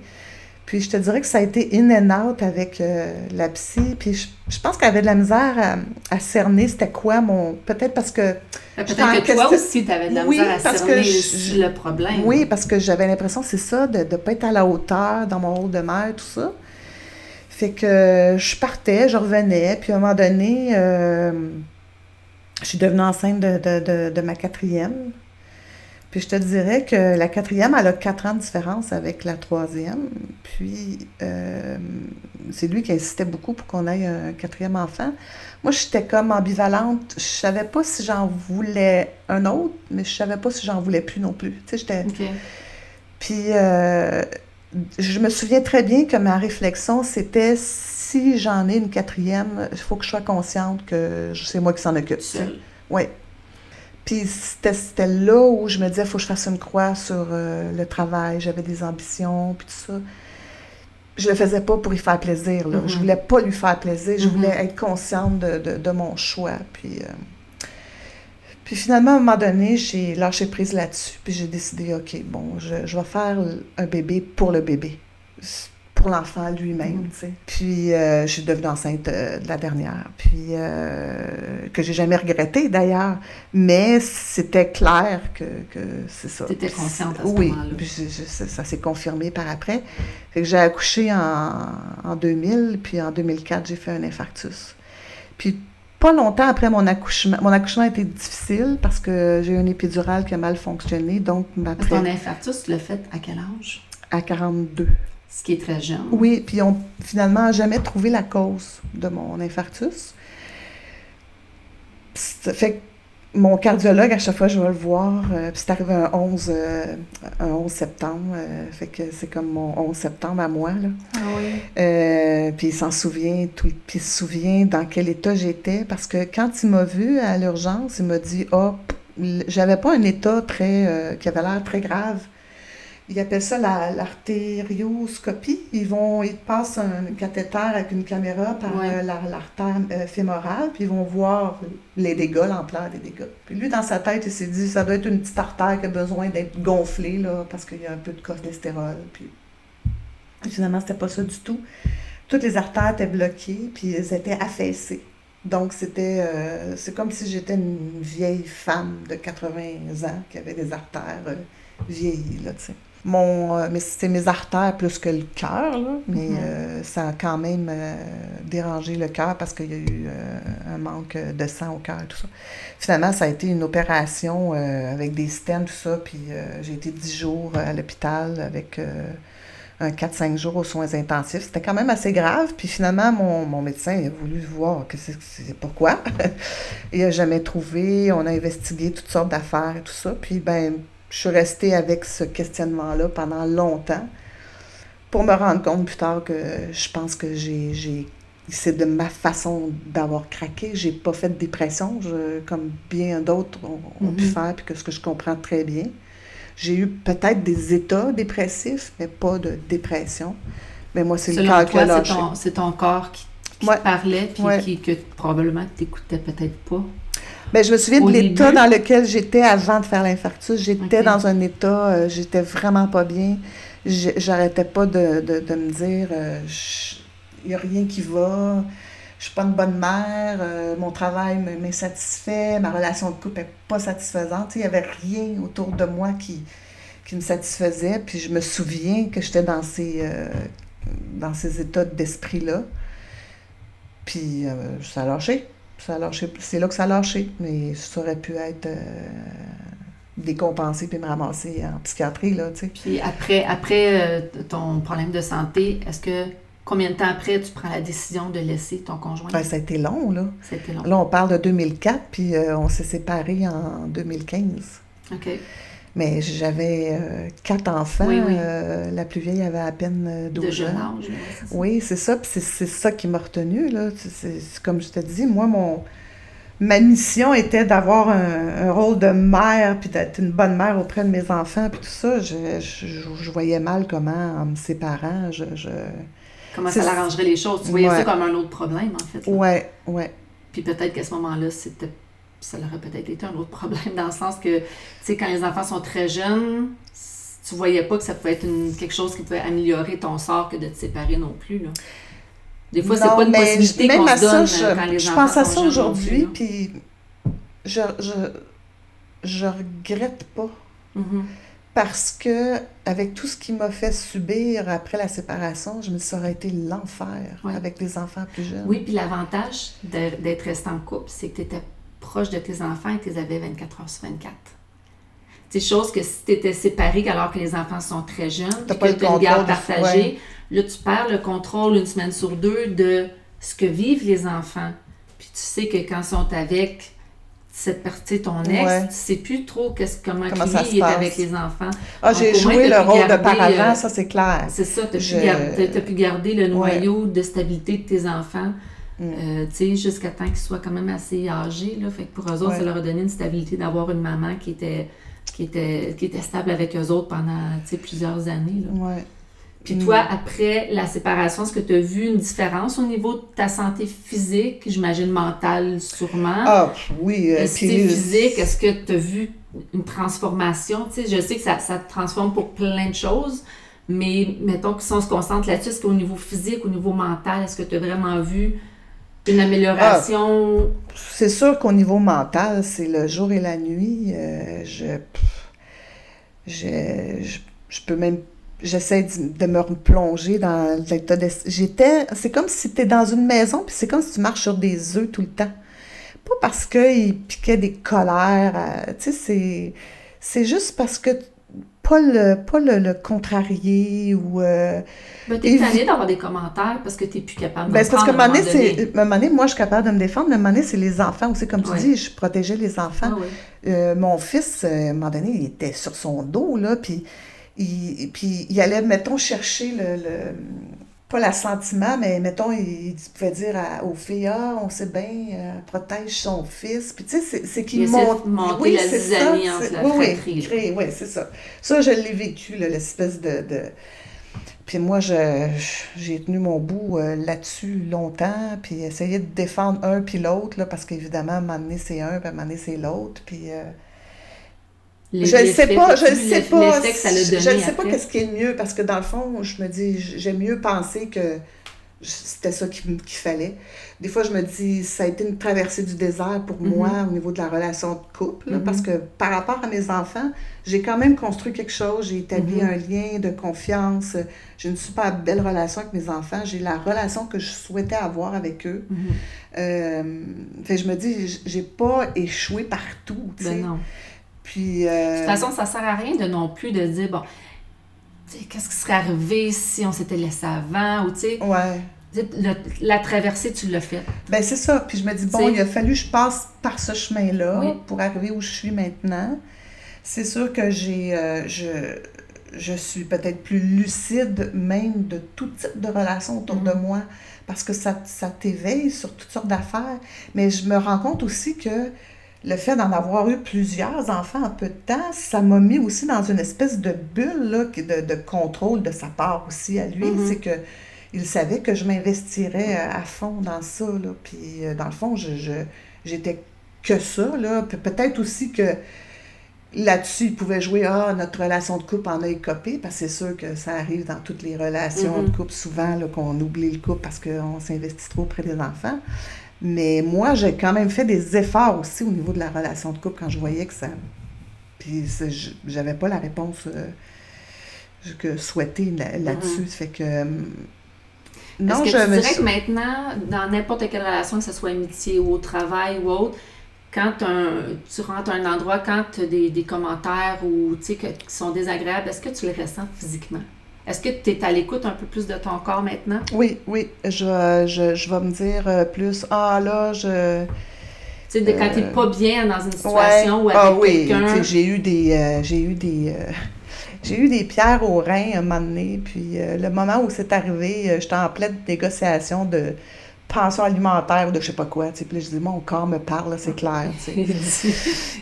Speaker 2: Puis je te dirais que ça a été in and out avec euh, la psy. Puis je, je pense qu'elle avait de la misère à, à cerner c'était quoi mon. Peut-être parce que.
Speaker 1: Peut-être
Speaker 2: J'étais en
Speaker 1: que toi aussi, tu avais de la
Speaker 2: Oui,
Speaker 1: misère à
Speaker 2: parce
Speaker 1: cerner
Speaker 2: que je-
Speaker 1: le problème.
Speaker 2: Oui, parce que j'avais l'impression, c'est ça, de ne pas être à la hauteur dans mon rôle de mère, tout ça. Fait que je partais, je revenais, puis à un moment donné, euh, je suis devenue enceinte de, de, de, de ma quatrième. Puis je te dirais que la quatrième, elle a quatre ans de différence avec la troisième. Puis euh, c'est lui qui insistait beaucoup pour qu'on ait un quatrième enfant. Moi, j'étais comme ambivalente. Je savais pas si j'en voulais un autre, mais je savais pas si j'en voulais plus non plus. Tu sais, j'étais... Puis euh, je me souviens très bien que ma réflexion, c'était si j'en ai une quatrième, il faut que je sois consciente que c'est moi qui s'en occupe. Oui. Puis c'était là où je me disais, il faut que je fasse une croix sur euh, le travail, j'avais des ambitions, puis tout ça. Je le faisais pas pour y faire plaisir, là.
Speaker 1: Mhm.
Speaker 2: Je voulais pas lui faire plaisir, je
Speaker 1: Mhm.
Speaker 2: voulais être consciente de, de- de mon choix. Puis, euh, puis finalement, à un moment donné, j'ai lâché prise là-dessus, puis j'ai décidé, OK, bon, je, je vais faire un bébé pour le bébé, pour l'enfant lui-même, tu sais. Puis euh, je suis devenue enceinte euh, de la dernière, puis euh, que j'ai jamais regretté d'ailleurs, mais c'était clair que, que c'est ça.
Speaker 1: T'étais
Speaker 2: Puis
Speaker 1: consciente à ce
Speaker 2: Oui,
Speaker 1: moment-là.
Speaker 2: puis je- je- ça, s'est confirmé par après. Fait que j'ai accouché en, en 2000, puis en 2004, j'ai fait un infarctus. Puis pas longtemps après mon accouchement, mon accouchement a été difficile parce que j'ai eu une épidurale qui a mal fonctionné, donc après,
Speaker 1: ton infarctus, tu l'as fait à quel âge?
Speaker 2: à 42.
Speaker 1: Ce qui est très jeune.
Speaker 2: Oui, puis on finalement jamais trouvé la cause de mon infarctus. Ça fait que mon cardiologue, à chaque fois, je vais le voir. euh, puis c'est arrivé un 11, euh, un 11 septembre. euh, fait que c'est comme mon 11 septembre à moi, là.
Speaker 1: Ah oui.
Speaker 2: Puis il s'en souvient, tout, puis il se souvient dans quel état j'étais, parce que quand il m'a vu à l'urgence, il m'a dit Ah, j'avais pas un état très, qui avait l'air très grave. Ils appellent ça la- l'artérioscopie. Ils vont, ils passent un cathéter avec une caméra par
Speaker 1: Ouais.
Speaker 2: euh, la- l'artère euh, fémorale, puis ils vont voir les dégâts, l'ampleur des dégâts. Puis lui, dans sa tête, il s'est dit ça doit être une petite artère qui a besoin d'être gonflée, là, parce qu'il y a un peu de cholestérol. Puis Finalement, c'était pas ça du tout. Toutes les artères étaient bloquées, puis elles étaient affaissées. Donc, c'était, euh, c'est comme si j'étais une vieille femme de 80 ans qui avait des artères euh, vieillies, là, tu sais. Mon, euh, mais c'est mes artères plus que le cœur, là, mais
Speaker 1: Mhm.
Speaker 2: euh, ça a quand même euh, dérangé le cœur parce qu'il y a eu euh, un manque de sang au cœur, tout ça. Finalement, ça a été une opération avec des stents, tout ça, puis j'ai été 10 jours à l'hôpital avec un 4-5 jours aux soins intensifs. C'était quand même assez grave. Puis finalement, mon, mon médecin il a voulu voir que c'est, c'est pourquoi. il n'a jamais trouvé. On a investigué toutes sortes d'affaires et tout ça. Puis ben, je suis restée avec ce questionnement-là pendant longtemps pour me rendre compte plus tard que je pense que j'ai, c'est de ma façon d'avoir craqué. J'ai pas fait de dépression, je- comme bien d'autres ont, ont pu
Speaker 1: Mhm.
Speaker 2: faire, puis que ce que je comprends très bien. J'ai eu peut-être des états dépressifs, mais pas de dépression. Mais moi, c'est le qui a
Speaker 1: toi, c'est ton, corps qui, qui
Speaker 2: Ouais.
Speaker 1: te parlait, puis
Speaker 2: Ouais.
Speaker 1: qui, que probablement tu n'écoutais peut-être pas.
Speaker 2: Ben, je me souviens de l'état dans lequel j'étais avant de faire l'infarctus. J'étais dans un état, euh, j'étais vraiment pas bien. J'arrêtais pas de, de, de me dire, il n'y a rien qui va, je suis pas une bonne mère, euh, mon travail me- m'insatisfait, ma relation de couple n'est pas satisfaisante. Il n'y avait rien autour de moi qui, qui me satisfaisait. Puis je me souviens que j'étais dans ces, euh, dans ces états d'esprit-là. Puis euh, ça a lâché. Ça a. C'est là que ça a lâché. Mais ça aurait pu être euh, décompensé puis me ramasser en psychiatrie, là, tu sais.
Speaker 1: Puis après, après euh, ton problème de santé, est-ce que combien de temps après tu prends la décision de laisser ton conjoint?
Speaker 2: Ben, ça a été long, là.
Speaker 1: C'était long.
Speaker 2: Là, on parle de 2004, puis euh, on s'est séparés en 2015.
Speaker 1: OK.
Speaker 2: Mais j'avais euh, quatre enfants.
Speaker 1: Oui, oui.
Speaker 2: euh, la plus vieille avait à peine euh, 12
Speaker 1: De jeune
Speaker 2: ans.
Speaker 1: âge.
Speaker 2: Oui, c'est ça. Puis c'est, c'est ça qui m'a retenue, là. C'est, comme je te dis, moi, mon... Ma mission était d'avoir un, un rôle de mère, puis d'être une bonne mère auprès de mes enfants, puis tout ça. Je, je, je voyais mal comment, en me séparant, je,
Speaker 1: comment ça l'arrangerait les choses? Tu voyais ça comme un autre problème, en fait.
Speaker 2: Oui, ouais.
Speaker 1: Puis peut-être qu'à ce moment-là, c'était ça aurait peut-être été un autre problème dans le sens que, tu sais, quand les enfants sont très jeunes, tu voyais pas que ça pouvait être quelque chose qui pouvait améliorer ton sort que de te séparer non plus. Là. Des fois, c'est pas une possibilité qu'on se donne
Speaker 2: je,
Speaker 1: quand les
Speaker 2: je
Speaker 1: enfants
Speaker 2: pense à
Speaker 1: ça
Speaker 2: aujourd'hui, puis je, je, je regrette pas.
Speaker 1: Mm-hmm.
Speaker 2: Parce que, avec tout ce qui m'a fait subir après la séparation, je me suis ça aurait été l'enfer avec les enfants plus jeunes.
Speaker 1: Oui, puis l'avantage d'être resté en couple, c'est que tu étais proche de tes enfants et que tu les avais 24 heures sur 24. C'est chose que si tu étais séparé alors que les enfants sont très jeunes, que tu as une garde partagée, là, tu perds le contrôle une semaine sur deux de ce que vivent les enfants. Puis tu sais que quand ils sont avec cette partie ton ex, tu tu sais plus trop comment, comment lui est avec les enfants.
Speaker 2: Ah, j'ai joué le rôle de parent, ça c'est clair.
Speaker 1: C'est ça, tu as, pu garder le noyau de stabilité de tes enfants. Mm. Euh, tu sais, jusqu'à temps qu'ils soient quand même assez âgés. Là. Fait que pour eux autres, ça leur a donné une stabilité d'avoir une maman qui était, qui était, qui était stable avec eux autres pendant plusieurs années. Là. Puis toi, mm. après la séparation, est-ce que tu as vu une différence au niveau de ta santé physique, j'imagine mentale sûrement?
Speaker 2: Ah, oui.
Speaker 1: Euh, physique, est-ce que tu as vu une transformation? Tu sais, je sais que ça, ça te transforme pour plein de choses, mais mettons que si on se concentre là-dessus, est-ce qu'au niveau physique, au niveau mental, est-ce que tu as vraiment vu une amélioration?
Speaker 2: Ah, c'est sûr qu'au niveau mental, c'est le jour et la nuit. Euh, je, je, peux même j'essaie de, me plonger dans l'état de... J'étais... C'est comme si tu es dans une maison, puis c'est comme si tu marches sur des œufs tout le temps. Pas parce qu'il piquait des colères, euh, tu sais, c'est... C'est juste parce que... Pas le, pas le, contrarier ou... Euh,
Speaker 1: ben, t'es tanné d'avoir des commentaires parce que t'es plus capable de ben,
Speaker 2: parce que un moment donné, un moment donné, moi, je suis capable de me défendre, mais un moment donné, c'est les enfants aussi. Comme tu dis, je protégeais les enfants.
Speaker 1: Ah
Speaker 2: euh, mon fils, à un moment donné, il était sur son dos, là, puis il, puis il allait, mettons, chercher le, pas l'assentiment, mais mettons, il, pouvait dire aux filles, ah, on sait bien, euh, protège son fils. Puis tu sais, c'est qu'il monte.
Speaker 1: oui, la zizanie entre la
Speaker 2: oui, oui, oui, c'est ça. Ça, je l'ai vécu, l'espèce de, de... Puis moi, j'ai tenu mon bout euh, là-dessus longtemps, puis essayé de défendre un puis l'autre, parce qu'évidemment, à un moment donné, c'est un, puis à un moment donné, c'est l'autre. Puis euh, je ne sais pas, je ne sais pas. Je ne sais pas qu'est-ce qui est le mieux parce que dans le fond, je me dis, j'aime mieux penser que c'était ça qu'il fallait. Des fois, je me dis, ça a été une traversée du désert pour moi
Speaker 1: mm-hmm.
Speaker 2: au niveau de la relation de couple, parce que par rapport à mes enfants, j'ai quand même construit quelque chose, j'ai établi
Speaker 1: Mm-hmm.
Speaker 2: un lien de confiance, j'ai une super belle relation avec mes enfants, j'ai la relation que je souhaitais avoir avec eux. Euh, fait, je me dis, j'ai pas échoué partout.
Speaker 1: Ben non.
Speaker 2: Puis, euh,
Speaker 1: De toute façon, ça sert à rien de non plus de dire, bon, qu'est-ce qui serait arrivé si on s'était laissé avant, ou tu sais.
Speaker 2: Ouais.
Speaker 1: la traversée, tu l'as faite.
Speaker 2: Ben c'est ça. Puis je me dis, bon, il a fallu que je passe par ce chemin-là pour arriver où je suis maintenant. C'est sûr que j'ai, euh, je, je suis peut-être plus lucide même de tout type de relations autour de
Speaker 1: Mm-hmm.
Speaker 2: moi parce que ça, ça t'éveille sur toutes sortes d'affaires. Mais je me rends compte aussi que le fait d'en avoir eu plusieurs enfants en peu de temps, ça m'a mis aussi dans une espèce de bulle là, de, de contrôle de sa part aussi à lui.
Speaker 1: Mhm.
Speaker 2: C'est que il savait que je m'investirais euh, à fond dans ça. Là. Puis euh, dans le fond, je, j'étais que ça. Là. Peut-être aussi que là-dessus, il pouvait jouer Ah, notre relation de couple en a écopé, parce que c'est sûr que ça arrive dans toutes les relations
Speaker 1: Mhm.
Speaker 2: de couple souvent qu'on oublie le couple parce qu'on s'investit trop auprès des enfants. Mais moi, j'ai quand même fait des efforts aussi au niveau de la relation de couple quand je voyais que ça. Puis j'avais pas la réponse euh, que souhaitée là- là-dessus. Fait que. euh, Non,
Speaker 1: que
Speaker 2: je
Speaker 1: tu
Speaker 2: me
Speaker 1: dirais
Speaker 2: suis-
Speaker 1: que maintenant, dans n'importe quelle relation, que ce soit amitié ou au travail ou autre, quand un- tu rentres à un endroit, quand tu as des, des commentaires ou tu sais, que- qui sont désagréables, est-ce que tu les ressens physiquement? Est-ce que tu es à l'écoute un peu plus de ton corps maintenant?
Speaker 2: Oui, oui. Je, je, je vais me dire euh, plus Ah là, je.
Speaker 1: Tu sais, quand tu n'es
Speaker 2: Euh,
Speaker 1: pas bien dans une situation ou avec
Speaker 2: ah oui,
Speaker 1: quelqu'un.
Speaker 2: j'ai eu des euh, j'ai eu des euh, j'ai eu des pierres au rein un moment donné puis euh, le moment où c'est arrivé j'étais en pleine négociation de pension alimentaire ou de je sais pas quoi. Puis là, je dis, mon corps me parle, c'est clair.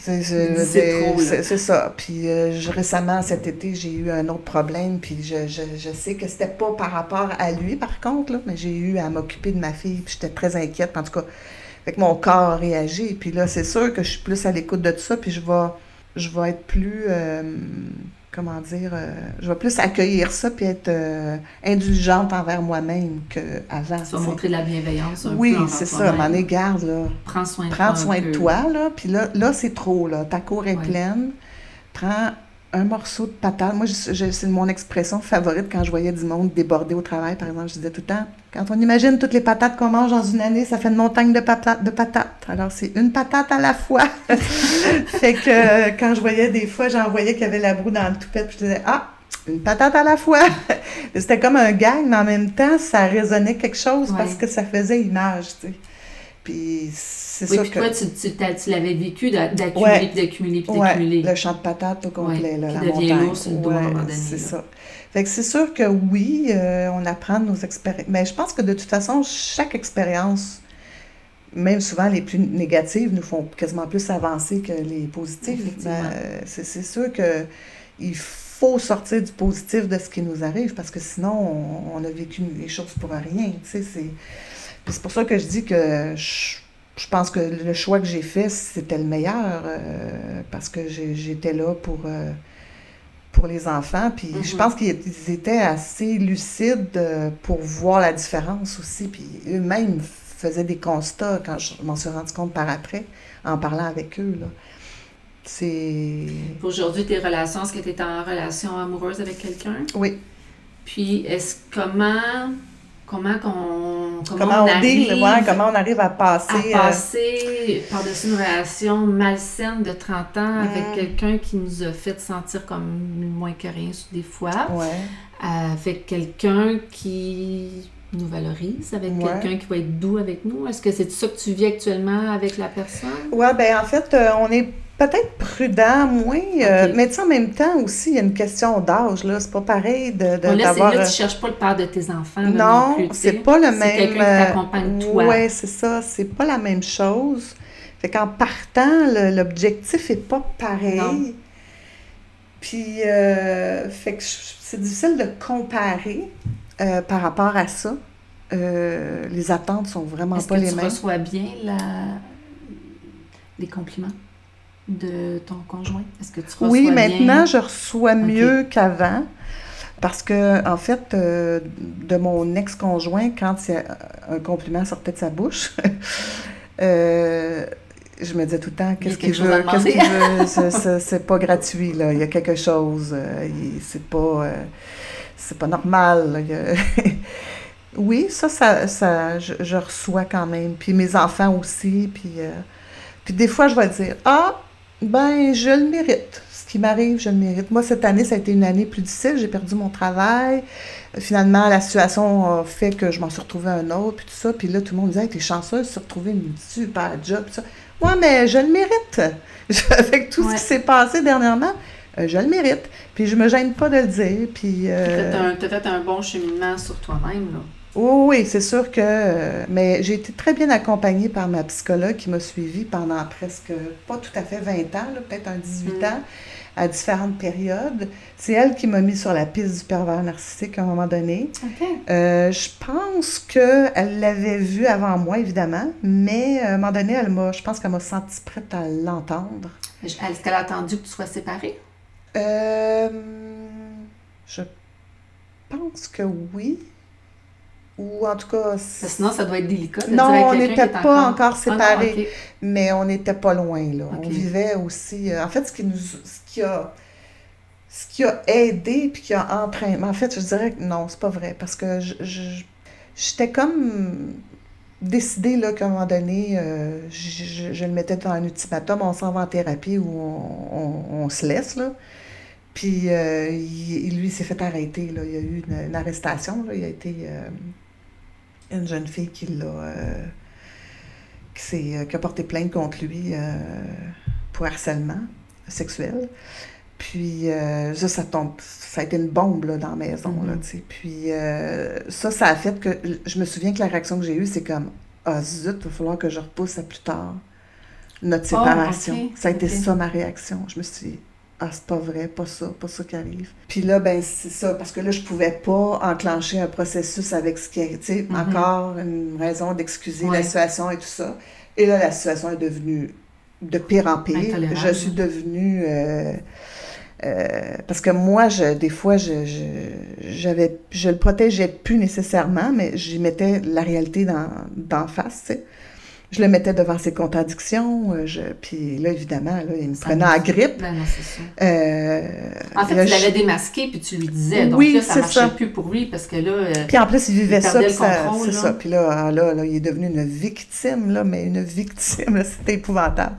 Speaker 2: C'est ça. Puis euh, récemment, cet été, j'ai eu un autre problème. Puis je, je, je sais que c'était pas par rapport à lui, par contre, là, mais j'ai eu à m'occuper de ma fille. Puis j'étais très inquiète. En tout cas, fait que mon corps a réagi. Puis là, c'est sûr que je suis plus à l'écoute de tout ça. Puis je vais, je vais être plus. Euh, comment dire, euh, je vais plus accueillir ça puis être euh, indulgente envers moi-même qu'avant.
Speaker 1: Ça va montrer de la bienveillance un
Speaker 2: Oui, c'est ça, m'en égard, là.
Speaker 1: Prends soin de
Speaker 2: Prends
Speaker 1: toi.
Speaker 2: soin de toi, là, puis là, là c'est trop, là. Ta cour est pleine. Prends un morceau de patate. Moi, c'est mon expression favorite quand je voyais du monde déborder au travail, par exemple. Je disais tout le temps, quand on imagine toutes les patates qu'on mange dans une année, ça fait une montagne de, patates. De patates. Alors, c'est une patate à la fois. fait que euh, quand je voyais des fois, j'en voyais qu'il y avait la broue dans le toupette, puis je disais, ah, une patate à la fois. C'était comme un gag, mais en même temps, ça résonnait quelque chose parce que ça faisait image, tu sais. Puis c'est
Speaker 1: oui,
Speaker 2: ça
Speaker 1: puis
Speaker 2: que...
Speaker 1: toi, tu, tu, tu l'avais vécu d'accumuler, puis d'accumuler, puis d'accumuler.
Speaker 2: le champ de patates au complet,
Speaker 1: ouais,
Speaker 2: là, la montagne.
Speaker 1: lourd sur le dos à un moment donné.
Speaker 2: C'est ça. Fait que c'est sûr que oui, euh, on apprend de nos expériences. Mais je pense que de toute façon, chaque expérience, même souvent les plus négatives, nous font quasiment plus avancer que les positives. Ben, c'est sûr que il faut sortir du positif de ce qui nous arrive parce que sinon, on, on a vécu les choses pour rien. Tu sais, c'est c'est pour ça que je dis que je, je pense que le choix que j'ai fait, c'était le meilleur euh, parce que j'étais là pour, euh, pour les enfants. Puis je pense qu'ils étaient assez lucides euh, pour voir la différence aussi. Puis eux-mêmes faisaient des constats quand je m'en suis rendu compte par après en parlant avec eux. Là. C'est.
Speaker 1: Aujourd'hui, tes relations, est-ce que tu es en relation amoureuse avec quelqu'un?
Speaker 2: Oui.
Speaker 1: Puis, est-ce comment comment qu'on
Speaker 2: comment, comment, on, arrive, ouais, comment on arrive à passer
Speaker 1: à passer euh... par-dessus une relation malsaine de 30 ans mmh. avec quelqu'un qui nous a fait sentir comme moins que rien des fois
Speaker 2: ouais.
Speaker 1: avec quelqu'un qui nous valorise avec ouais. quelqu'un qui va être doux avec nous est-ce que c'est ça que tu vis actuellement avec la personne?
Speaker 2: Ouais ben en fait euh, on est peut-être prudent, moins. Euh, okay. mais tu sais, en même temps aussi, il y a une question d'âge, là. C'est pas pareil de, de
Speaker 1: bon, là,
Speaker 2: d'avoir...
Speaker 1: Là, tu cherches pas le père de tes enfants.
Speaker 2: Non,
Speaker 1: non plus,
Speaker 2: c'est pas le même...
Speaker 1: C'est quelqu'un qui t'accompagne toi.
Speaker 2: Oui, c'est ça. C'est pas la même chose. Fait qu'en partant, le, l'objectif est pas pareil.
Speaker 1: Non.
Speaker 2: Puis, euh, fait que c'est difficile de comparer euh, par rapport à ça. Euh, les attentes sont vraiment
Speaker 1: Est-ce
Speaker 2: pas
Speaker 1: que
Speaker 2: les
Speaker 1: tu
Speaker 2: mêmes.
Speaker 1: reçois bien la... les compliments? De ton conjoint? Est-ce que tu reçois
Speaker 2: Oui, maintenant, je reçois mieux qu'avant. Parce que, en fait, euh, de mon ex-conjoint, quand un compliment sortait de sa bouche, euh, je me disais tout le temps, qu'est-ce qu'il veut? Qu'est-ce qu'il veut? c'est pas gratuit, là. Il y a quelque chose. Euh, c'est pas, c'est pas normal. oui, ça, ça, ça je, je, reçois quand même. Puis mes enfants aussi. Puis, puis des fois, je vais dire, ah, ben, je le mérite. Ce qui m'arrive, je le mérite. Moi, cette année, ça a été une année plus difficile. J'ai perdu mon travail. Finalement, la situation a fait que je m'en suis retrouvée un autre, puis tout ça. Puis là, tout le monde disait, hey, t'es chanceuse de se retrouver une super job, tout ça. Ouais, mais je le mérite. Avec tout ouais. ce qui s'est passé dernièrement, euh, je le mérite. Puis je me gêne pas de le dire. Puis.
Speaker 1: Euh... Tu as fait un bon cheminement sur toi-même, là.
Speaker 2: Oui, oui, c'est sûr que. Euh, mais j'ai été très bien accompagnée par ma psychologue qui m'a suivie pendant presque, pas tout à fait 20 ans, peut-être un 18 mm. ans, à différentes périodes. C'est elle qui m'a mis sur la piste du pervers narcissique à un moment donné. Euh, je pense qu'elle l'avait vu avant moi, évidemment, mais à un moment donné, elle m'a, je pense qu'elle m'a senti prête à l'entendre.
Speaker 1: Est-ce qu'elle a attendu que tu sois séparée?
Speaker 2: Euh, je pense que oui. Ou en tout cas.
Speaker 1: Sinon, ça doit être délicat. De
Speaker 2: non,
Speaker 1: dire à
Speaker 2: on n'était pas encore, encore séparés,
Speaker 1: ah, non, okay.
Speaker 2: mais on n'était pas loin. Là.
Speaker 1: Okay.
Speaker 2: On vivait aussi. Euh, en fait, ce qui nous, ce qui a, ce qui a aidé puis qui a entraîné. En fait, je dirais que non, c'est pas vrai, parce que je, je, j'étais comme décidée là qu'à un moment donné, euh, je, je, je, le mettais dans un ultimatum, on s'en va en thérapie ou on, on, on se laisse là. Puis euh, il, lui s'est fait arrêter. Là. Il y a eu une, une arrestation. Là. Il a été une jeune fille qui l'a. Euh, qui, qui, a porté plainte contre lui pour harcèlement sexuel. Puis euh, ça, ça tombe, ça a été une bombe là, dans la maison,
Speaker 1: Mhm.
Speaker 2: sais. Puis euh, ça, ça a fait que, je me souviens que la réaction que j'ai eue, c'est comme, ah zut, il va falloir que je repousse à plus tard notre
Speaker 1: Oh,
Speaker 2: séparation. Ça a été ça ma réaction. Je me suis dit, ah, c'est pas vrai, pas ça, pas ça qui arrive. Puis là, ben, c'est ça, parce que là, je pouvais pas enclencher un processus avec ce qui est, tu sais,
Speaker 1: Mhm.
Speaker 2: encore une raison d'excuser
Speaker 1: Ouais.
Speaker 2: la situation et tout ça. Et là, la situation est devenue de pire en pire. Je suis devenue. euh, euh, parce que moi, je, des fois, je, je, j'avais, je le protégeais plus nécessairement, mais j'y mettais la réalité dans, d'en face, tu sais. Je le mettais devant ses contradictions. euh, Je, puis là, évidemment, là, il me
Speaker 1: Ça
Speaker 2: prenait à grippe.
Speaker 1: Non, c'est ça.
Speaker 2: Euh,
Speaker 1: En fait,
Speaker 2: là,
Speaker 1: tu
Speaker 2: je-
Speaker 1: l'avais démasqué, puis tu lui disais. Donc
Speaker 2: Oui,
Speaker 1: là, ça
Speaker 2: c'est
Speaker 1: marchait
Speaker 2: ça.
Speaker 1: plus pour lui, parce que là... euh,
Speaker 2: Puis en plus, il vivait
Speaker 1: Il
Speaker 2: ça, puis ça, c'est ça. Puis là, ah, là, là, il est devenu une victime, là, mais une victime, là, c'était épouvantable.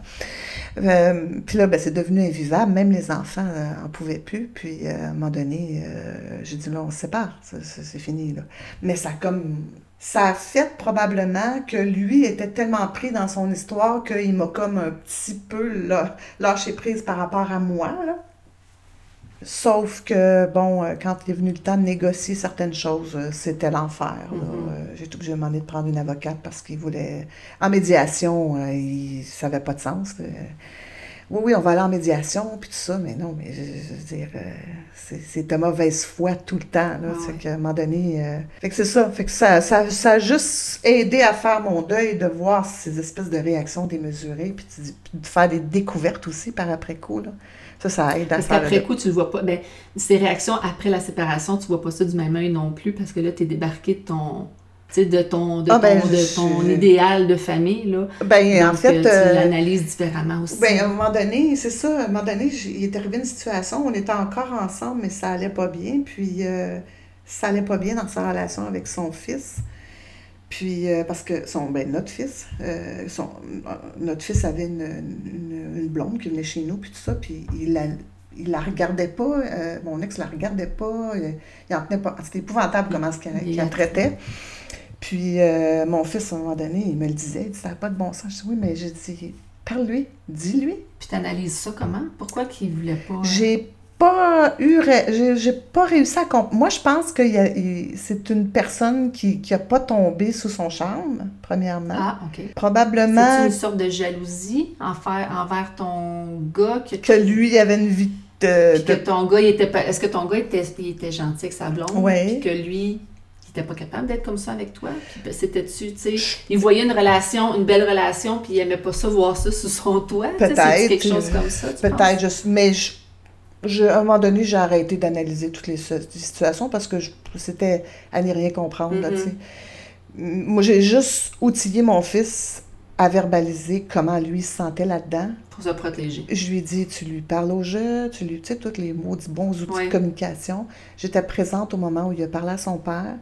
Speaker 2: Euh, puis là, ben, c'est devenu invivable. Même les enfants n'en pouvaient plus. Puis euh, à un moment donné, euh, j'ai dit, là, on se sépare. C'est fini, là. Mais ça comme... Ça a fait probablement que lui était tellement pris dans son histoire qu'il m'a comme un petit peu là, lâché prise par rapport à moi. Sauf que, bon, euh, quand il est venu le temps de négocier certaines choses, euh, c'était l'enfer.
Speaker 1: Mhm.
Speaker 2: Euh, J'ai été obligée de demander de prendre une avocate parce qu'il voulait... En médiation, il... ça n'avait pas de sens. Oui, oui, on va aller en médiation, puis tout ça, mais non, mais je, je veux dire, c'est de mauvaise foi tout le temps. Là,
Speaker 1: Ah ouais.
Speaker 2: qu'à un moment donné... euh, Fait que c'est ça. Fait que ça, ça, ça a juste aidé à faire mon deuil, de voir ces espèces de réactions démesurées, puis de, de faire des découvertes aussi par après coup. Là. Ça, ça aide à
Speaker 1: Parce qu'après coup, tu le vois pas. Ben, ces réactions après la séparation, tu vois pas ça du même œil non plus parce que là, tu es débarqué de ton. De ton, de
Speaker 2: Ah,
Speaker 1: ton,
Speaker 2: ben,
Speaker 1: de
Speaker 2: je-
Speaker 1: ton idéal de famille, là.
Speaker 2: Ben, en fait,
Speaker 1: euh, tu
Speaker 2: euh,
Speaker 1: l'analyses différemment aussi.
Speaker 2: ben, à un moment donné, c'est ça, à un moment donné, il est arrivé une situation, on était encore ensemble, mais ça allait pas bien, puis euh, ça allait pas bien dans sa relation avec son fils. Puis, euh, parce que son, ben, notre fils, euh, son, euh, notre fils avait une, une, une blonde qui venait chez nous, puis tout ça, puis il la, il la regardait pas, euh, mon ex la regardait pas, euh, il en tenait pas. C'était épouvantable comment ce qu'il
Speaker 1: Il
Speaker 2: la traitait. Puis mon fils, à un moment donné, il me le disait, il dit, ça n'a pas de bon sens. Je dis, oui, mais j'ai dit, parle-lui, dis-lui.
Speaker 1: Puis tu analyses ça comment? Pourquoi qu'il voulait pas.
Speaker 2: J'ai pas eu, j'ai pas réussi à comprendre. Moi, je pense que c'est une personne qui qui a pas tombé sous son charme, premièrement.
Speaker 1: Ah, OK.
Speaker 2: Probablement
Speaker 1: C'est une sorte de jalousie envers, envers ton gars que,
Speaker 2: que lui il avait une vie de,
Speaker 1: puis que ton gars, il était pas. Est-ce que ton gars était, il était gentil avec sa blonde?
Speaker 2: Ouais.
Speaker 1: Puis que lui, il était pas capable d'être comme ça avec toi? Puis ben, c'était-tu, tu sais, il voyait une relation, une belle relation, puis il aimait pas ça, voir ça sous son toit?
Speaker 2: Peut-être,
Speaker 1: quelque chose comme ça?
Speaker 2: Peut-être, mais je, je- à un moment donné, j'ai arrêté d'analyser toutes les, situations parce que je- c'était à n'y rien comprendre.
Speaker 1: Mhm.
Speaker 2: sais. Moi, j'ai juste outillé mon fils à verbaliser comment lui se sentait là-dedans.
Speaker 1: Pour se protéger.
Speaker 2: Je lui ai dit, tu lui parles au jeu, tu lui, tu sais, tous les mots, bons outils
Speaker 1: Ouais.
Speaker 2: de communication. J'étais présente au moment où il a parlé à son père,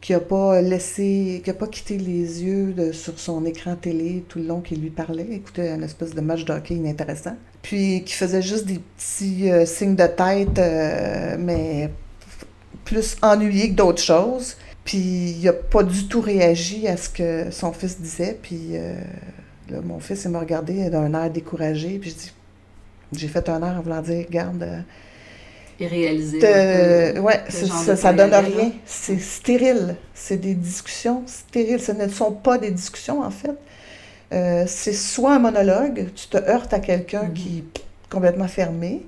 Speaker 2: qui a pas laissé, qui a pas quitté les yeux de- sur son écran télé tout le long qu'il lui parlait, écoutait un espèce de match de hockey inintéressant. Puis qui faisait juste des petits euh, signes de tête, euh, mais plus ennuyé que d'autres choses. Puis il a pas du tout réagi à ce que son fils disait. Puis euh, là, mon fils, il m'a regardé d'un air découragé. Puis j'ai fait un air en voulant dire, regarde, euh,
Speaker 1: Et réaliser.
Speaker 2: ouais, ça, ça donne rien. C'est stérile. C'est des discussions stériles. Ce ne sont pas des discussions, en fait. Euh, c'est soit un monologue, tu te heurtes à quelqu'un
Speaker 1: Mhm.
Speaker 2: qui est complètement fermé,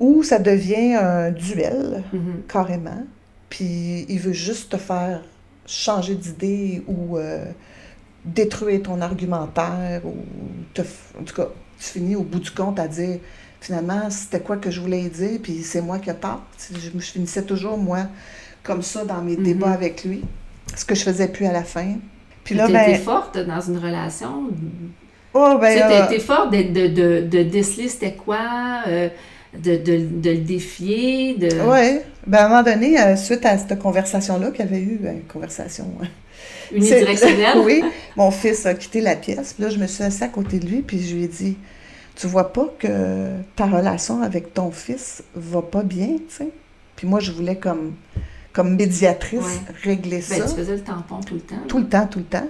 Speaker 2: ou ça devient un duel,
Speaker 1: Mhm.
Speaker 2: carrément. Puis il veut juste te faire changer d'idée ou euh, détruire ton argumentaire ou te, en tout cas, tu finis au bout du compte à dire finalement c'était quoi que je voulais dire puis c'est moi qui Je, je finissais toujours moi comme ça dans mes
Speaker 1: Mhm.
Speaker 2: débats avec lui, ce que je faisais plus à la fin. Puis là ben
Speaker 1: forte dans une relation?
Speaker 2: oh ben
Speaker 1: tu sais,
Speaker 2: euh,
Speaker 1: forte de, de, de, de déceler c'était quoi, euh, de, de, de le défier, de...
Speaker 2: ouais, ben à un moment donné euh, suite à cette conversation là qu'il y avait eu ben, une conversation hein,
Speaker 1: unidirectionnelle.
Speaker 2: oui. Mon fils a quitté la pièce. Puis là, je me suis assise à côté de lui, puis je lui ai dit Tu vois pas que ta relation avec ton fils va pas bien, tu sais Puis moi, je voulais, comme, comme médiatrice,
Speaker 1: Ouais.
Speaker 2: régler
Speaker 1: Ben,
Speaker 2: ça.
Speaker 1: tu faisais le tampon tout le temps.
Speaker 2: Tout le temps, tout le temps.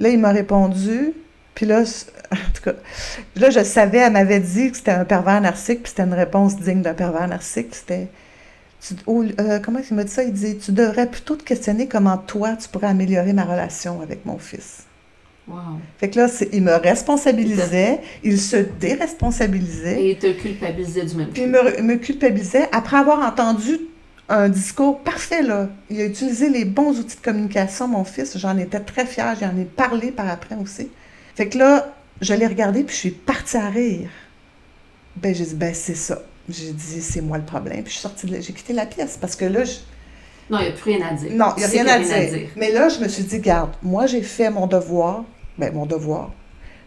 Speaker 2: Là, il m'a répondu Puis là, en tout cas, là, je savais, elle m'avait dit que c'était un pervers narcissique, puis c'était une réponse digne d'un pervers narcissique. C'était. Oh, euh, comment il m'a dit ça? Il dit Tu devrais plutôt te questionner comment toi, tu pourrais améliorer ma relation avec mon fils.
Speaker 1: Wow.
Speaker 2: Fait que là, il me responsabilisait, il se déresponsabilisait.
Speaker 1: Et il te culpabilisait du même
Speaker 2: Puis il me, me culpabilisait après avoir entendu un discours parfait, là. Il a utilisé les bons outils de communication, mon fils. J'en étais très fière. J'en ai parlé par après aussi. Fait que là, je l'ai regardé, puis je suis partie à rire. Ben, j'ai dit, ben, c'est ça. J'ai dit, c'est moi le problème. Puis je suis sortie de. J'ai quitté la pièce parce que là, je...
Speaker 1: Non, il n'y a plus rien à dire.
Speaker 2: Non, il n'y a rien, à, dire. Mais là, je me suis dit, garde, moi, j'ai fait mon devoir. Ben, mon devoir.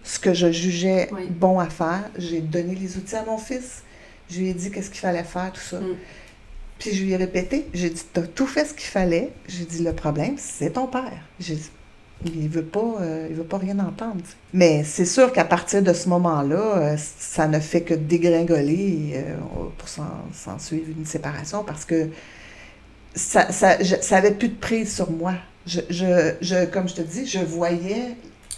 Speaker 2: Ce que je jugeais bon à faire. J'ai donné les outils à mon fils. Je lui ai dit qu'est-ce qu'il fallait faire, tout ça. Mm. Puis je lui ai répété, j'ai dit, tu as tout fait ce qu'il fallait. J'ai dit, le problème, c'est ton père. J'ai dit, il veut pas, euh, il veut pas rien entendre. Mais c'est sûr qu'à partir de ce moment-là, euh, ça ne fait que dégringoler euh, pour s'en suivre une séparation parce que ça, ça, ça avait plus de prise sur moi. Je, je, je, comme je te dis, je voyais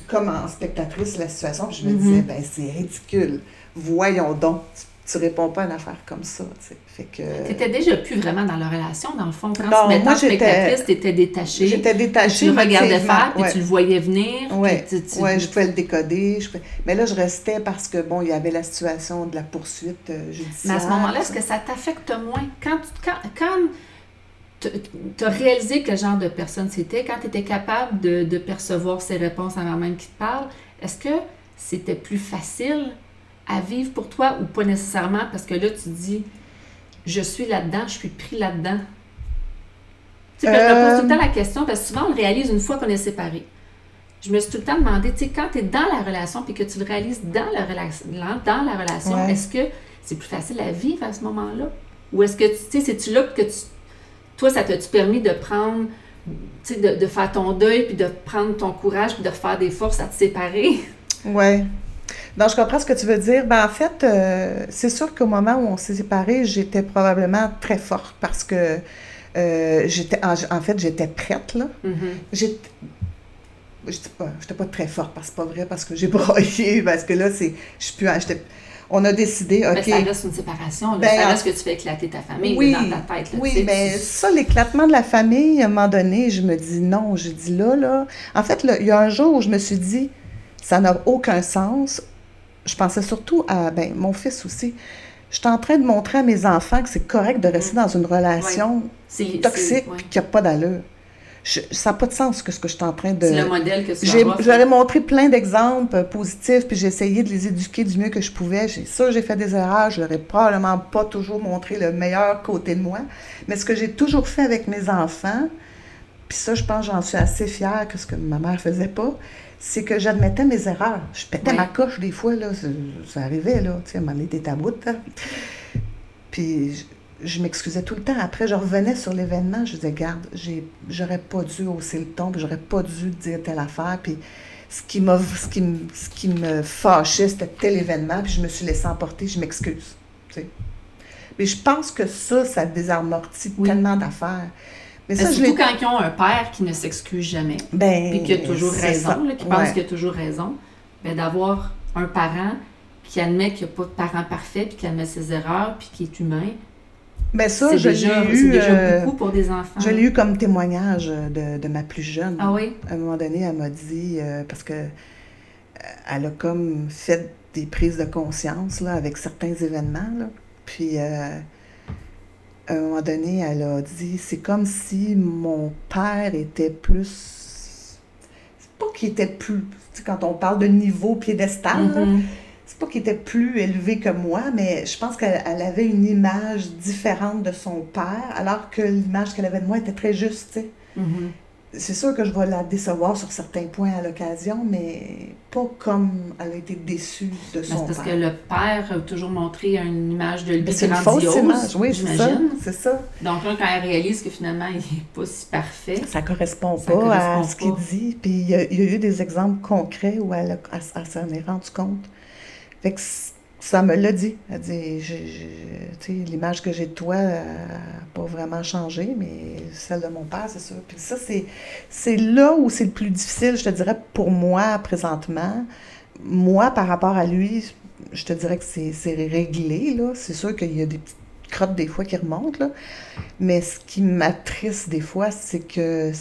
Speaker 2: comme en spectatrice la situation, puis je me mm-hmm. disais, ben c'est ridicule. Voyons donc, tu réponds pas à une affaire comme ça, tu. Fait que...
Speaker 1: T'étais déjà plus vraiment dans la relation, dans le fond. Quand non, tu moi, spectatrice, t'étais détachée.
Speaker 2: J'étais détachée,
Speaker 1: Tu le regardais faire, puis tu le voyais venir.
Speaker 2: Oui, ouais, je pouvais le décoder. Je Mais là, je restais parce que, bon, il y avait la situation de la poursuite euh, judiciaire.
Speaker 1: Mais à ce moment-là, est-ce que ça t'affecte moins? Quand, quand, quand tu as réalisé quel genre de personne c'était, quand tu étais capable de, de percevoir ses réponses avant même qu'il te parle, est-ce que c'était plus facile à vivre pour toi ou pas nécessairement parce que là, tu dis, je suis là-dedans, je suis pris là-dedans? Tu sais, je me pose tout le temps la question parce que souvent, on le réalise une fois qu'on est séparés. Je me suis tout le temps demandé, tu sais, quand tu es dans la relation puis que tu le réalises dans la, relation, dans la relation, est-ce que c'est plus facile à vivre à ce moment-là? Ou est-ce que, tu sais, c'est-tu là que tu. Toi, ça t'a-tu permis de prendre, tu sais, de, de, faire ton deuil puis de prendre ton courage puis de refaire des forces à te séparer?
Speaker 2: Ouais. Non, je comprends ce que tu veux dire. Ben, en fait, euh, c'est sûr qu'au moment où on s'est séparés, j'étais probablement très forte parce que euh, j'étais, en, fait, j'étais prête, là. Mm-hmm. J'étais, j'étais pas, pas très forte parce que c'est pas vrai, parce que j'ai broyé, parce que là, c'est, je suis plus, on a décidé, OK.
Speaker 1: Mais ça reste une séparation, là, ben, ça reste que tu fais éclater ta famille oui, dans ta tête. Là,
Speaker 2: oui, mais ça, l'éclatement de la famille, à un moment donné, je me dis non, je dis là, là. En fait, il y a un jour où je me suis dit, ça n'a aucun sens je pensais surtout à ben, mon fils aussi. Je suis en train de montrer à mes enfants que c'est correct de rester dans une relation toxique qui n'a pas d'allure. ça n'a pas de sens que ce que je suis en train de.
Speaker 1: C'est le modèle que tu
Speaker 2: J'aurais montré plein d'exemples positifs, puis j'ai essayé de les éduquer du mieux que je pouvais. J'ai ça, j'ai fait des erreurs. Je n'aurais probablement pas toujours montré le meilleur côté de moi. Mais ce que j'ai toujours fait avec mes enfants, puis ça, je pense, j'en suis assez fière que ce que ma mère faisait pas, c'est que j'admettais mes erreurs. Je pétais ma coche des fois, là, ça, arrivait, là, tu sais, à un moment donné, hein. Puis je, m'excusais tout le temps. Après, je revenais sur l'événement, je disais, garde, j'aurais pas dû hausser le ton, puis j'aurais pas dû dire telle affaire, puis ce qui, ce qui, ce qui me fâchait, c'était tel événement, puis je me suis laissé emporter, je m'excuse, Mais je pense que ça, ça désamortit tellement d'affaires.
Speaker 1: Mais ça, surtout quand ils ont un père qui ne s'excuse jamais, ben, puis qui a toujours raison, qui pense qu'il a toujours raison, ben, d'avoir un parent qui admet qu'il n'y a pas de parent parfait, puis qui admet ses erreurs, puis qui est humain.
Speaker 2: Ben ça, je l'ai eu.
Speaker 1: déjà euh, beaucoup pour des enfants.
Speaker 2: Je l'ai eu comme témoignage de, de, ma plus jeune.
Speaker 1: Ah oui?
Speaker 2: À un moment donné, elle m'a dit, euh, parce que euh, elle a comme fait des prises de conscience là, avec certains événements. Là. Puis à un moment donné, elle a dit c'est comme si mon père était plus. C'est pas qu'il était plus. Quand on parle de niveau piédestal, mm-hmm. c'est pas qu'il était plus élevé que moi, mais je pense qu'elle avait une image différente de son père, alors que l'image qu'elle avait de moi était très juste. Mm-hmm c'est sûr que je vais la décevoir sur certains points à l'occasion, mais pas comme elle a été déçue de son père.
Speaker 1: parce que le père a toujours montré une image de lui
Speaker 2: C'est une fausse image, oui, c'est ça, c'est ça.
Speaker 1: Donc là, quand elle réalise que finalement, il n'est pas si parfait...
Speaker 2: Ça correspond pas à ce qu'il dit. Puis il y, a, eu des exemples concrets où elle, s'en est rendue compte. Fait que ça me l'a dit. Elle dit, l'image que j'ai de toi n'a pas vraiment changé, mais celle de mon père, c'est sûr. Puis ça, c'est, là où c'est le plus difficile, je te dirais, pour moi, présentement, moi, par rapport à lui, je te dirais que c'est réglé, là. C'est sûr qu'il y a des petites crottes des fois qui remontent, là. Mais ce qui m'attriste des fois, c'est que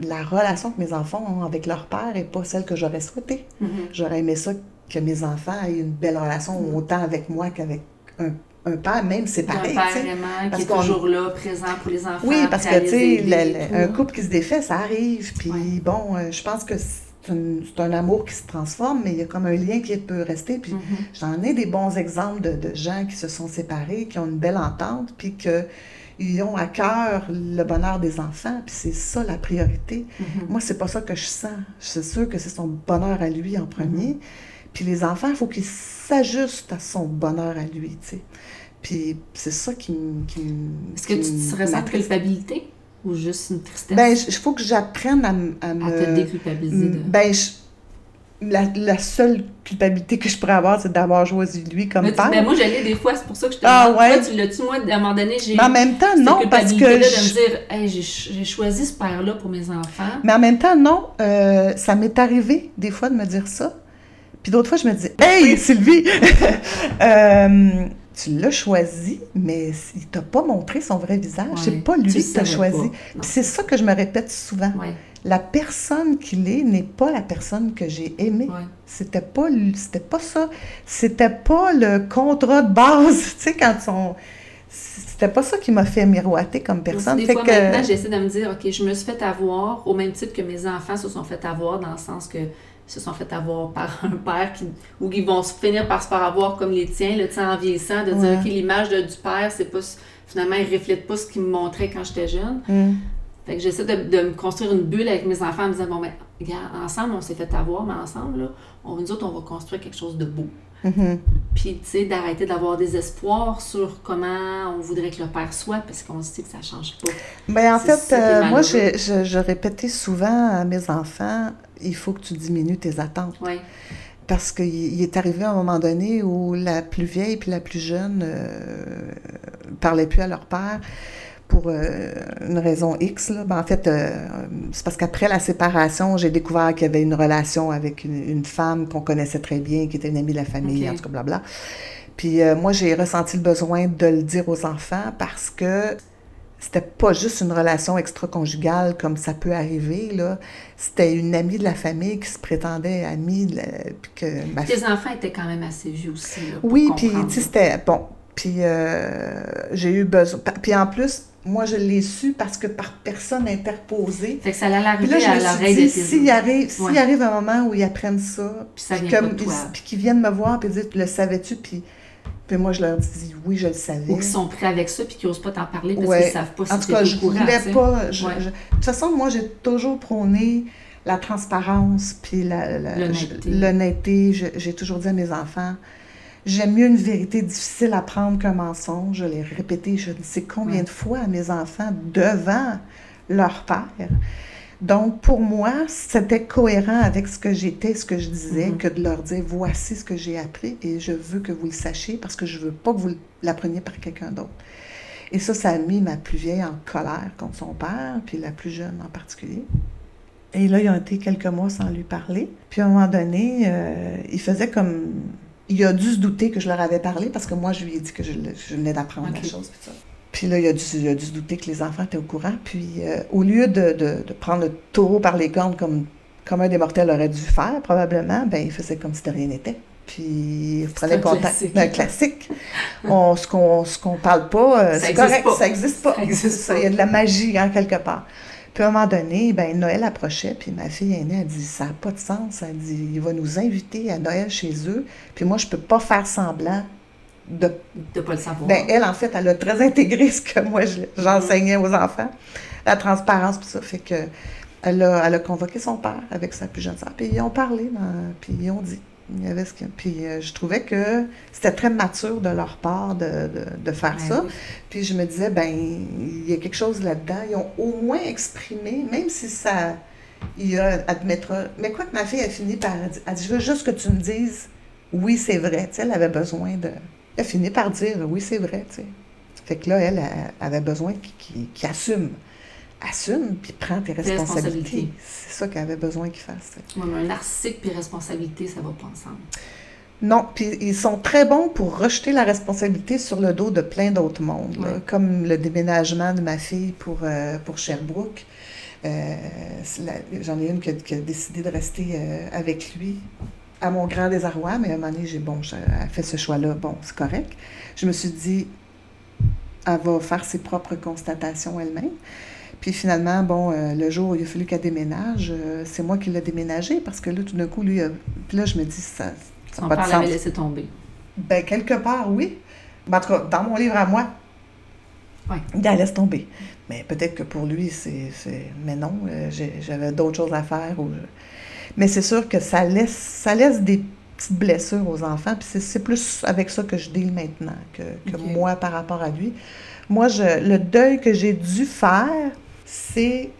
Speaker 2: la relation que mes enfants ont avec leur père n'est pas celle que j'aurais souhaité.
Speaker 1: Mm-hmm.
Speaker 2: J'aurais aimé ça que mes enfants aient une belle relation
Speaker 1: Mm-hmm.
Speaker 2: autant avec moi qu'avec un, un père, même séparé.
Speaker 1: Un père vraiment
Speaker 2: Parce
Speaker 1: qui est toujours là, présent pour les enfants.
Speaker 2: Oui, parce que, tu sais, un couple qui se défait, ça arrive. Puis
Speaker 1: Ouais.
Speaker 2: bon, euh, je pense que c'est un, amour qui se transforme, mais il y a comme un lien qui peut rester. Puis
Speaker 1: Mhm.
Speaker 2: j'en ai des bons exemples de, de gens qui se sont séparés, qui ont une belle entente, puis que ils ont à cœur le bonheur des enfants, puis c'est ça la priorité.
Speaker 1: Mhm.
Speaker 2: Moi, c'est pas ça que je sens. C'est sûr que c'est son bonheur à lui en premier.
Speaker 1: Mhm.
Speaker 2: Puis les enfants, il faut qu'ils s'ajustent à son bonheur à lui, tu sais. Puis c'est ça qui me...
Speaker 1: Est-ce que tu te ressens
Speaker 2: m'attriste.
Speaker 1: culpabilité ou juste une tristesse?
Speaker 2: Ben, il faut que j'apprenne à, à
Speaker 1: à
Speaker 2: me...
Speaker 1: te déculpabiliser de...
Speaker 2: Ben, je- la, la seule culpabilité que je pourrais avoir, c'est d'avoir choisi lui comme
Speaker 1: Mais,
Speaker 2: père.
Speaker 1: mais moi, j'allais des fois, c'est pour ça que je te
Speaker 2: Ah,
Speaker 1: demande.
Speaker 2: ouais?
Speaker 1: Toi, tu l'as-tu, moi, à un moment donné, j'ai
Speaker 2: Mais en même temps, non, parce que...
Speaker 1: culpabilité-là de
Speaker 2: je-
Speaker 1: me dire, hey, j'ai choisi ce père-là pour mes enfants.
Speaker 2: Mais en même temps, non, euh, ça m'est arrivé des fois de me dire ça. Puis d'autres fois, je me dis, hey, Sylvie, euh, tu l'as choisi, mais il t'a pas montré son vrai visage. C'est pas lui qui t'a choisi. Puis c'est ça que je me répète souvent.
Speaker 1: Ouais,
Speaker 2: La personne qu'il est n'est pas la personne que j'ai aimée.
Speaker 1: ouais.
Speaker 2: C'était pas, lui- c'était pas ça. C'était pas le contrat de base. Tu sais, quand on. C'était pas ça qui m'a fait miroiter comme personne.
Speaker 1: Des
Speaker 2: Fait
Speaker 1: fois,
Speaker 2: que-
Speaker 1: maintenant, j'essaie de me dire, OK, je me suis fait avoir au même titre que mes enfants se sont fait avoir, dans le sens que se sont fait avoir par un père qui, ou qui vont finir par se faire avoir comme les tiens, le en vieillissant, de
Speaker 2: Ouais.
Speaker 1: dire, OK, l'image du père, c'est pas, finalement, il reflète pas ce qu'il me montrait quand j'étais jeune.
Speaker 2: Hum.
Speaker 1: Fait que j'essaie de, de me construire une bulle avec mes enfants en me disant, bon, ben, regarde, ensemble, on s'est fait avoir, mais ensemble, là, on, nous autres, on va construire quelque chose de beau.
Speaker 2: Mhm.
Speaker 1: Puis, tu sais, d'arrêter d'avoir des espoirs sur comment on voudrait que le père soit, parce qu'on se dit que ça change pas.
Speaker 2: Ben, en fait, euh, moi, je, je, je répétais souvent à mes enfants, il faut que tu diminues tes attentes.
Speaker 1: Ouais.
Speaker 2: Parce qu'il il est arrivé un moment donné où la plus vieille puis la plus jeune euh, parlaient plus à leur père pour euh, une raison X. Là. Ben, en fait, euh, c'est parce qu'après la séparation, j'ai découvert qu'il y avait une relation avec une, une femme qu'on connaissait très bien, qui était une amie de la famille, en tout cas, blabla. Puis euh, moi, j'ai ressenti le besoin de le dire aux enfants parce que c'était pas juste une relation extra-conjugale comme ça peut arriver, là. C'était une amie de la famille qui se prétendait amie, de la- puis que ma
Speaker 1: Tes enfants étaient quand même assez vieux aussi. Là, pour
Speaker 2: oui, puis tu sais, c'était bon. Puis euh, j'ai eu besoin. Puis en plus, moi, je l'ai su parce que par personne interposée.
Speaker 1: Fait que ça allait
Speaker 2: Puis
Speaker 1: arriver
Speaker 2: là, je
Speaker 1: à l'oreille
Speaker 2: dit,
Speaker 1: de tes
Speaker 2: s'il arrive,
Speaker 1: Ouais.
Speaker 2: arrive un moment où ils apprennent ça,
Speaker 1: Puis ça
Speaker 2: puis
Speaker 1: vient
Speaker 2: comme qu'ils viennent me voir puis dire, le savais-tu, puis, puis moi, je leur dis, oui, je le savais.
Speaker 1: Ou qui sont prêts avec ça, puis qui n'osent pas t'en parler parce
Speaker 2: Ouais.
Speaker 1: qu'ils savent pas si
Speaker 2: En tout cas, je
Speaker 1: courant,
Speaker 2: voulais pas. je-
Speaker 1: Ouais.
Speaker 2: je- de toute façon, moi, j'ai toujours prôné la transparence puis la- la-
Speaker 1: L'honnêteté.
Speaker 2: J'ai toujours dit à mes enfants, j'aime mieux une vérité difficile à prendre qu'un mensonge. Je l'ai répété je ne sais combien
Speaker 1: Ouais.
Speaker 2: de fois à mes enfants devant leur père. Donc, pour moi, c'était cohérent avec ce que j'étais, ce que je disais,
Speaker 1: Mhm.
Speaker 2: que de leur dire voici ce que j'ai appris et je veux que vous le sachiez parce que je veux pas que vous l'appreniez par quelqu'un d'autre. Et ça, ça a mis ma plus vieille en colère contre son père, puis la plus jeune en particulier. Et là, ils ont été quelques mois sans lui parler. Puis à un moment donné, euh, il faisait comme. Il a dû se douter que je leur avais parlé parce que moi, je lui ai dit que je, venais d'apprendre la chose. Puis, ça. Puis là, il a, dû, il a dû se douter que les enfants étaient au courant. Puis euh, au lieu de, de- de prendre le taureau par les cornes comme, comme un des mortels aurait dû faire, probablement, ben il faisait comme si de rien n'était. Puis il prenait
Speaker 1: un
Speaker 2: contact.
Speaker 1: classique.
Speaker 2: Un classique. On, ce qu'on ce qu'on parle pas, euh,
Speaker 1: Ça
Speaker 2: c'est correct,
Speaker 1: pas.
Speaker 2: ça existe pas. Il y a de la magie en quelque part. Puis à un moment donné, ben, Noël approchait, puis ma fille aînée a dit Ça n'a pas de sens. Elle dit Il va nous inviter à Noël chez eux, puis moi, je peux pas faire semblant de.
Speaker 1: De pas le savoir.
Speaker 2: Ben, elle, en fait, elle a très intégré ce que moi, je- j'enseignais aux enfants, la transparence, puis ça. Fait que elle a, elle a convoqué son père avec sa plus jeune sœur, puis ils ont parlé, dans- puis ils ont dit. Il y avait ce puis euh, je trouvais que c'était très mature de leur part de, de, de faire ça.
Speaker 1: oui.
Speaker 2: Puis je me disais, ben, il y a quelque chose là-dedans. Ils ont au moins exprimé, même si ça, il admettra. Mais quoi que ma fille a fini par dire, elle dit, je veux juste que tu me dises, oui, c'est vrai. Tu sais, elle avait besoin de. Elle a fini par dire, oui, c'est vrai. Tu sais. Fait que là, elle, elle avait besoin qu'il assume. assume, puis prends tes responsabilités. C'est ça qu'elle avait besoin qu'il fasse.
Speaker 1: Ouais, mais un narcissique puis responsabilité, ça va pas ensemble.
Speaker 2: Non, puis ils sont très bons pour rejeter la responsabilité sur le dos de plein d'autres mondes, là. Comme le déménagement de ma fille pour, euh, pour Sherbrooke. Euh, J'en ai une qui a, qui a décidé de rester euh, avec lui à mon grand désarroi, mais à un moment donné, j'ai bon, fait ce choix-là, bon, c'est correct. Je me suis dit, elle va faire ses propres constatations elle-même. Puis finalement, bon, euh, le jour où il a fallu qu'elle déménage, euh, c'est moi qui l'ai déménagé parce que là, tout d'un coup, lui, a- puis là, je me dis, ça n'a pas de
Speaker 1: l'avait
Speaker 2: sens.
Speaker 1: laissé tomber.
Speaker 2: Ben, quelque part, oui. En tout cas, dans mon livre à moi,
Speaker 1: Ouais.
Speaker 2: il la laisse tomber. Mais peut-être que pour lui, c'est. c'est- Mais non, euh, j'avais d'autres choses à faire. ou je- Mais c'est sûr que ça laisse, ça laisse des petites blessures aux enfants. Puis c'est- plus avec ça que je deal maintenant que, moi par rapport à lui. Moi, je, le deuil que j'ai dû faire, c'est.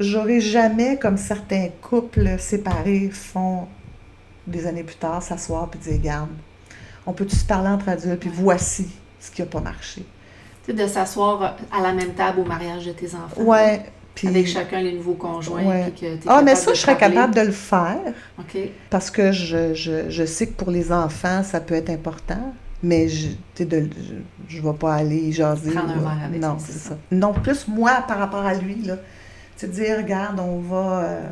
Speaker 2: J'aurais jamais, comme certains couples séparés font des années plus tard, s'asseoir puis dire Regarde, on peut-tu se parler entre adultes, puis voici ce qui n'a pas marché.
Speaker 1: Tu sais, de s'asseoir à la même table au mariage de tes enfants.
Speaker 2: Ouais. Puis,
Speaker 1: Avec chacun les nouveaux conjoints.
Speaker 2: Ouais.
Speaker 1: puis que t'es
Speaker 2: ah, mais ça, je serais
Speaker 1: parler.
Speaker 2: capable de le faire
Speaker 1: OK.
Speaker 2: parce que je, je, je sais que pour les enfants, ça peut être important. Mais je ne je, vais pas aller jaser.
Speaker 1: Prendre un
Speaker 2: là.
Speaker 1: verre avec
Speaker 2: Non, c'est ça. Non, plus moi par rapport à lui, là. C'est de dire, regarde, on va, euh,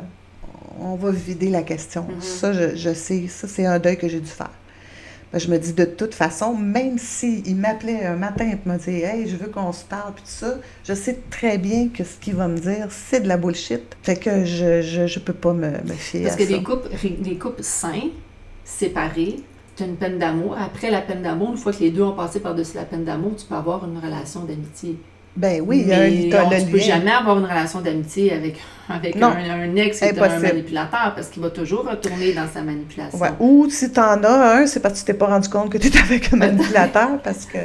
Speaker 2: on va vider la question.
Speaker 1: Mhm.
Speaker 2: Ça, je, je sais, ça, c'est un deuil que j'ai dû faire. Ben, je me dis, de toute façon, même s'il m'appelait un matin et me dit Hey, je veux qu'on se parle, puis tout ça, je sais très bien que ce qu'il va me dire, c'est de la bullshit. Fait que je, je, je peux pas me, me fier
Speaker 1: Parce
Speaker 2: à
Speaker 1: que
Speaker 2: ça.
Speaker 1: des couples, des couples sains, séparés, tu as une peine d'amour. Après la peine d'amour, une fois que les deux ont passé par-dessus la peine d'amour, tu peux avoir une relation d'amitié.
Speaker 2: Ben oui, il y a un,
Speaker 1: on- tu peux jamais avoir une relation d'amitié avec, avec
Speaker 2: Non.
Speaker 1: un, un ex qui est un manipulateur parce qu'il va toujours retourner dans sa manipulation.
Speaker 2: Ouais. Ou si t'en as un, c'est parce que tu t'es pas rendu compte que tu étais avec un manipulateur. parce que...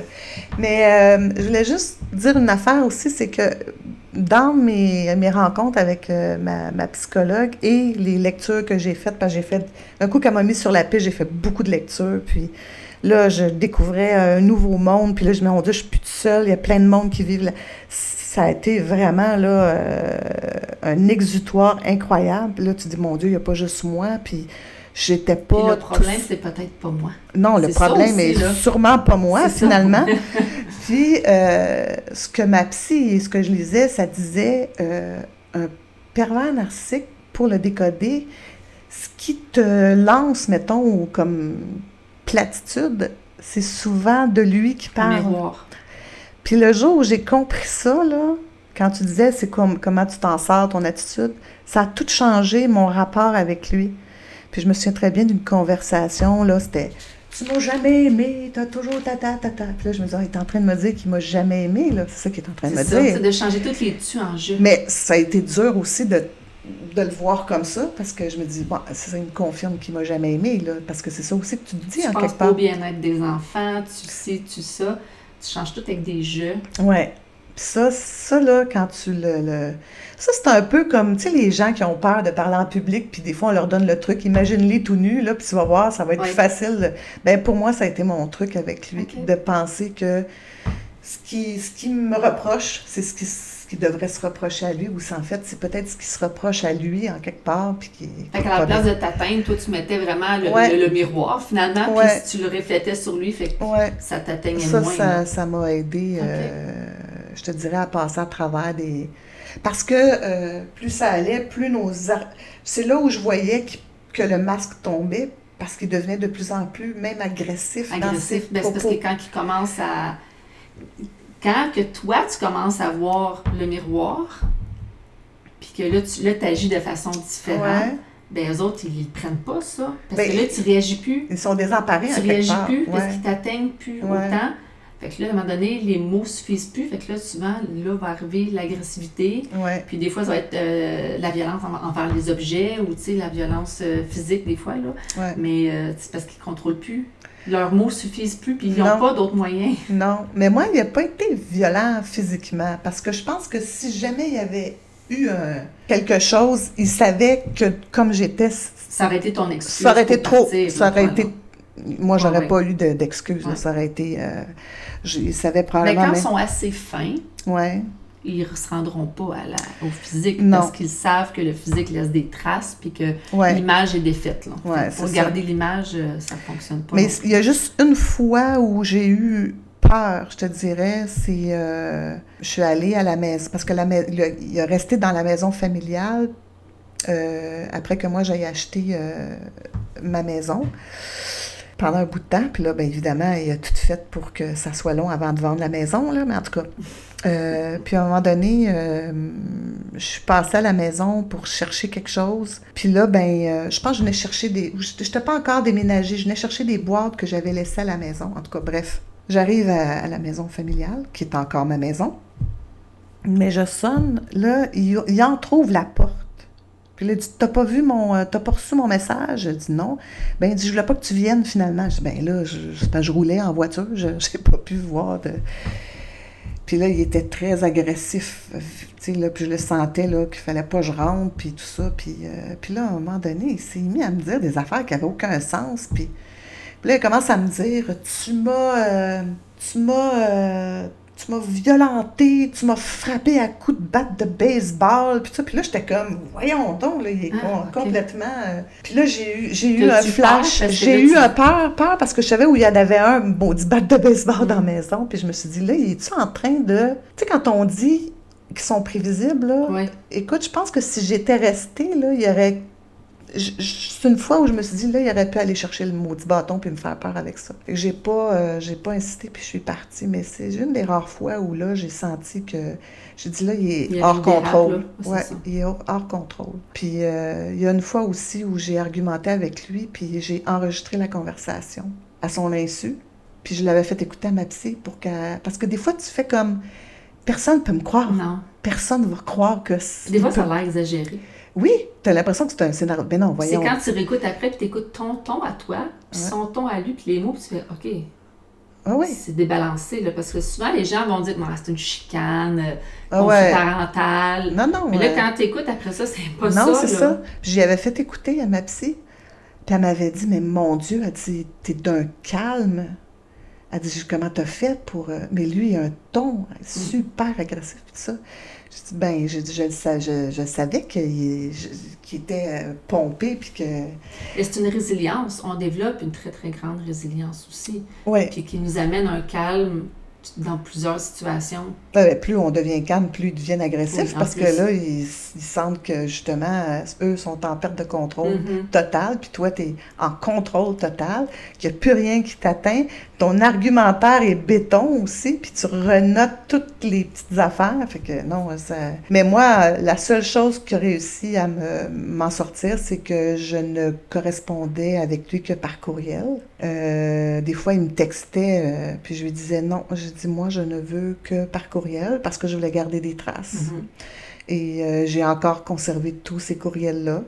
Speaker 2: Mais euh, je voulais juste dire une affaire aussi, c'est que dans mes, mes rencontres avec euh, ma, ma psychologue et les lectures que j'ai faites, parce que j'ai fait, un coup qu'elle m'a mis sur la piste, j'ai fait beaucoup de lectures, puis là, je découvrais un nouveau monde, puis là, je me mon Dieu, je suis plus toute seule, il y a plein de monde qui vivent là. Ça a été vraiment, là, euh, un exutoire incroyable. Là, tu dis, mon Dieu, il n'y a pas juste moi, puis j'étais pas...
Speaker 1: Puis le
Speaker 2: tout-
Speaker 1: problème, c'est peut-être pas moi.
Speaker 2: non, le problème
Speaker 1: aussi,
Speaker 2: est
Speaker 1: là.
Speaker 2: sûrement pas moi, finalement. Puis, euh, ce que ma psy et ce que je lisais, ça disait euh, un pervers narcissique, pour le décoder, ce qui te lance, mettons, comme platitude, c'est souvent de lui qui parle.
Speaker 1: miroir.
Speaker 2: Puis le jour où j'ai compris ça, là, quand tu disais c'est comme comment tu t'en sors, ton attitude, ça a tout changé mon rapport avec lui. Puis je me souviens très bien d'une conversation, là, c'était Tu m'as jamais aimé, t'as toujours ta ta ta ta. Puis là, je me disais, Ah, il est en train de me dire qu'il m'a jamais aimé, là. C'est ça qu'il est en train de me
Speaker 1: ça,
Speaker 2: dire.
Speaker 1: c'est de changer toutes les tu en jeu.
Speaker 2: Mais ça a été dur aussi de, de le voir comme ça, parce que je me dis, bon, ça, me confirme qu'il m'a jamais aimé, là, parce que c'est ça aussi que tu te dis
Speaker 1: tu
Speaker 2: en quelque part.
Speaker 1: bien-être des enfants, tu sais, tu ça. Tu changes tout avec des jeux.
Speaker 2: Ouais. Puis ça, ça, là, quand tu le... le- Ça, c'est un peu comme, tu sais, les gens qui ont peur de parler en public, puis des fois, on leur donne le truc, imagine-les tout nus, là, puis tu vas voir, ça va être
Speaker 1: Ouais.
Speaker 2: plus facile. Ben pour moi, ça a été mon truc avec lui, de penser que ce qui, ce qui me reproche, c'est ce qui, ce qui devrait se reprocher à lui, ou c'est en fait, c'est peut-être ce qui se reproche à lui, en quelque part, puis qui...
Speaker 1: Fait qu'à la place de t'atteindre, toi, tu mettais vraiment le,
Speaker 2: Ouais.
Speaker 1: le- le miroir, finalement,
Speaker 2: Ouais.
Speaker 1: puis si tu le reflétais sur lui, fait que
Speaker 2: Ouais.
Speaker 1: ça t'atteignait
Speaker 2: Ça,
Speaker 1: moins.
Speaker 2: ça, ça m'a aidé, euh, je te dirais, à passer à travers des... Parce que euh, plus ça allait, plus nos... C'est là où je voyais qu- que le masque tombait, parce qu'il devenait de plus en plus même agressif, dans ses
Speaker 1: agressif. Ben, c'est parce que quand il commence à. Quand que toi, tu commences à voir le miroir, puis que là, tu là, agis de façon différente,
Speaker 2: Ouais.
Speaker 1: ben eux autres, ils ne prennent pas ça. Parce
Speaker 2: Ben,
Speaker 1: que là, tu réagis plus.
Speaker 2: Ils sont désemparés,
Speaker 1: Tu
Speaker 2: quelque
Speaker 1: réagis
Speaker 2: part.
Speaker 1: plus parce qu'ils t'atteignent plus
Speaker 2: Ouais.
Speaker 1: autant. Fait que là, à un moment donné, les mots suffisent plus. Fait que là, souvent, là va arriver l'agressivité. Puis des fois, ça va être euh, la violence en- envers les objets ou, tu sais, la violence euh, physique des fois, là. Mais euh, c'est parce qu'ils ne contrôlent plus. Leurs mots suffisent plus, puis ils
Speaker 2: Non.
Speaker 1: n'ont pas d'autres moyens.
Speaker 2: Non, mais moi, il n'a pas été violent physiquement, parce que je pense que si jamais il y avait eu un- quelque chose, il savait que comme j'étais,
Speaker 1: Ça aurait été ton excuse.
Speaker 2: Ça aurait été trop.
Speaker 1: partir,
Speaker 2: Ça aurait été. Moi, j'aurais
Speaker 1: Ouais,
Speaker 2: pas eu de- d'excuses.
Speaker 1: Ouais.
Speaker 2: Ça aurait été. Euh, je- il savait
Speaker 1: Mais
Speaker 2: probablement.
Speaker 1: quand ils sont assez fins,
Speaker 2: Ouais.
Speaker 1: Ils ne se rendront pas à la, au physique
Speaker 2: Non.
Speaker 1: parce qu'ils savent que le physique laisse des traces puis que
Speaker 2: Ouais.
Speaker 1: l'image est défaite. Là.
Speaker 2: Ouais,
Speaker 1: pour garder l'image, euh, ça ne fonctionne pas.
Speaker 2: Mais il y a juste une fois où j'ai eu peur, je te dirais, c'est euh, je suis allée à la maison parce que la mais- le- il est resté dans la maison familiale euh, après que moi j'aille acheté euh, ma maison pendant un bout de temps. Puis là, bien évidemment, il a tout fait pour que ça soit long avant de vendre la maison, là, mais en tout cas. euh, puis à un moment donné, euh, je suis passée à la maison pour chercher quelque chose. Puis là, ben, euh, je pense que je venais chercher des. Je n'étais pas encore déménagée, je venais chercher des boîtes que j'avais laissées à la maison. En tout cas, bref. J'arrive à, à la maison familiale, qui est encore ma maison. Mais je sonne, là, il, il entrouvre la porte. Puis là, il dit T'as pas vu mon. euh, T'as pas reçu mon message? Je dis non. Ben, il dit Je voulais pas que tu viennes finalement. Je dis Ben là, je, je, roulais en voiture, je n'ai pas pu voir. Puis là, il était très agressif. euh, là, puis je le sentais, là, qu'il fallait pas que je rentre, puis tout ça. Puis, euh, puis là, à un moment donné, il s'est mis à me dire des affaires qui n'avaient aucun sens. Puis, puis là, il commence à me dire Tu m'as. tu m'as. Tu m'as violenté, tu m'as frappé à coups de batte de baseball, puis ça. Puis là, j'étais comme, voyons donc, là, il est
Speaker 1: Ah,
Speaker 2: complètement... euh, Puis là, j'ai eu, j'ai eu un flash. J'ai eu un peur, peur, parce que je savais où il y en avait un maudit batte de baseball
Speaker 1: Mm.
Speaker 2: dans la maison. Puis je me suis dit, là, il est-tu en train de... Tu sais, quand on dit qu'ils sont prévisibles, là, écoute, je pense que si j'étais restée, là, il y aurait... C'est une fois où je me suis dit, là, il aurait pu aller chercher le maudit bâton puis me faire peur avec ça. J'ai pas, euh, j'ai pas insisté puis je suis partie. Mais c'est une des rares fois où, là, j'ai senti que... J'ai dit, là, il est
Speaker 1: Il
Speaker 2: hors contrôle.
Speaker 1: C'est
Speaker 2: Ouais, il est hors, hors contrôle. Puis euh, il y a une fois aussi où j'ai argumenté avec lui puis j'ai enregistré la conversation à son insu. Puis je l'avais fait écouter à ma psy pour qu'elle... Parce que des fois, tu fais comme... Personne peut me croire.
Speaker 1: Non.
Speaker 2: Personne va croire que... c'est-
Speaker 1: Des fois, ça a l'air exagéré.
Speaker 2: Oui, t'as l'impression que c'est un scénario. Mais non,
Speaker 1: C'est
Speaker 2: voyons.
Speaker 1: quand tu réécoutes après, puis tu écoutes ton ton à toi, puis
Speaker 2: Ouais.
Speaker 1: son ton à lui, puis les mots, puis tu fais OK,
Speaker 2: Ah oui.
Speaker 1: c'est débalancé. Là, parce que souvent, les gens vont dire Non, c'est une chicane, euh,
Speaker 2: Ah ouais.
Speaker 1: parental.
Speaker 2: Non, non.
Speaker 1: Mais là,
Speaker 2: euh,
Speaker 1: quand tu écoutes après ça, c'est pas
Speaker 2: non,
Speaker 1: ça.
Speaker 2: c'est
Speaker 1: là.
Speaker 2: ça. J'y avais fait écouter à ma psy. Puis elle m'avait dit, mais mon Dieu, elle dit, t'es d'un calme. Elle dit, comment t'as fait pour... euh, Mais lui, il a un ton super agressif, tout ça. Je dis, ben, j'ai dit, je, je, je savais qu'il était euh, pompé, puis que...
Speaker 1: Et c'est une résilience. On développe une très, très grande résilience aussi.
Speaker 2: Ouais,
Speaker 1: Puis qui nous amène un calme dans plusieurs situations.
Speaker 2: Ben, plus on devient calme, plus ils deviennent agressifs,
Speaker 1: Oui,
Speaker 2: parce
Speaker 1: plus.
Speaker 2: que là, ils, ils sentent que, justement, euh, eux sont en perte de contrôle.
Speaker 1: Mhm.
Speaker 2: total, puis toi, tu es en contrôle total, qu'il n'y a plus rien qui t'atteint. Ton argumentaire est béton aussi, puis tu renotes toutes les petites affaires. Fait que non, ça... Mais moi, la seule chose qui a réussi à me- m'en sortir, c'est que je ne correspondais avec lui que par courriel. Euh, des fois, il me textait, euh, puis je lui disais non. Je dis, moi, je ne veux que par courriel parce que je voulais garder des traces.
Speaker 1: Mhm.
Speaker 2: Et euh, j'ai encore conservé tous ces courriels-là.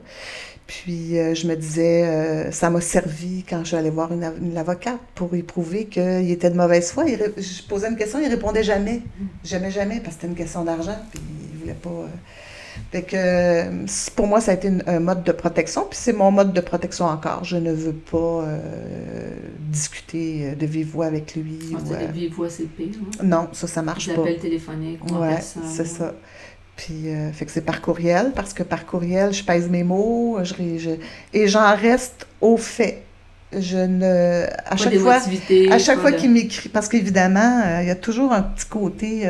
Speaker 2: Puis euh, je me disais, euh, ça m'a servi quand je suis allée voir une, av- une avocate pour lui prouver qu'il était de mauvaise foi. Il je posais une question, il répondait jamais. Jamais, jamais, parce que c'était une question d'argent. Puis il voulait pas. euh. Fait que pour moi, ça a été une- un mode de protection. Puis c'est mon mode de protection encore. Je ne veux pas euh, discuter euh, de vive voix avec lui.
Speaker 1: On
Speaker 2: ou, euh,
Speaker 1: vive voix, c'est pire. hein?
Speaker 2: non, ça, ça marche pas.
Speaker 1: ou en
Speaker 2: Ouais, c'est ça. Puis, euh, fait que c'est par courriel, parce que par courriel, je pèse mes mots, je, et j'en reste au fait. Je ne. À
Speaker 1: Pas
Speaker 2: chaque fois, à chaque fois
Speaker 1: de-
Speaker 2: qu'il m'écrit, parce qu'évidemment, il y a toujours un petit côté.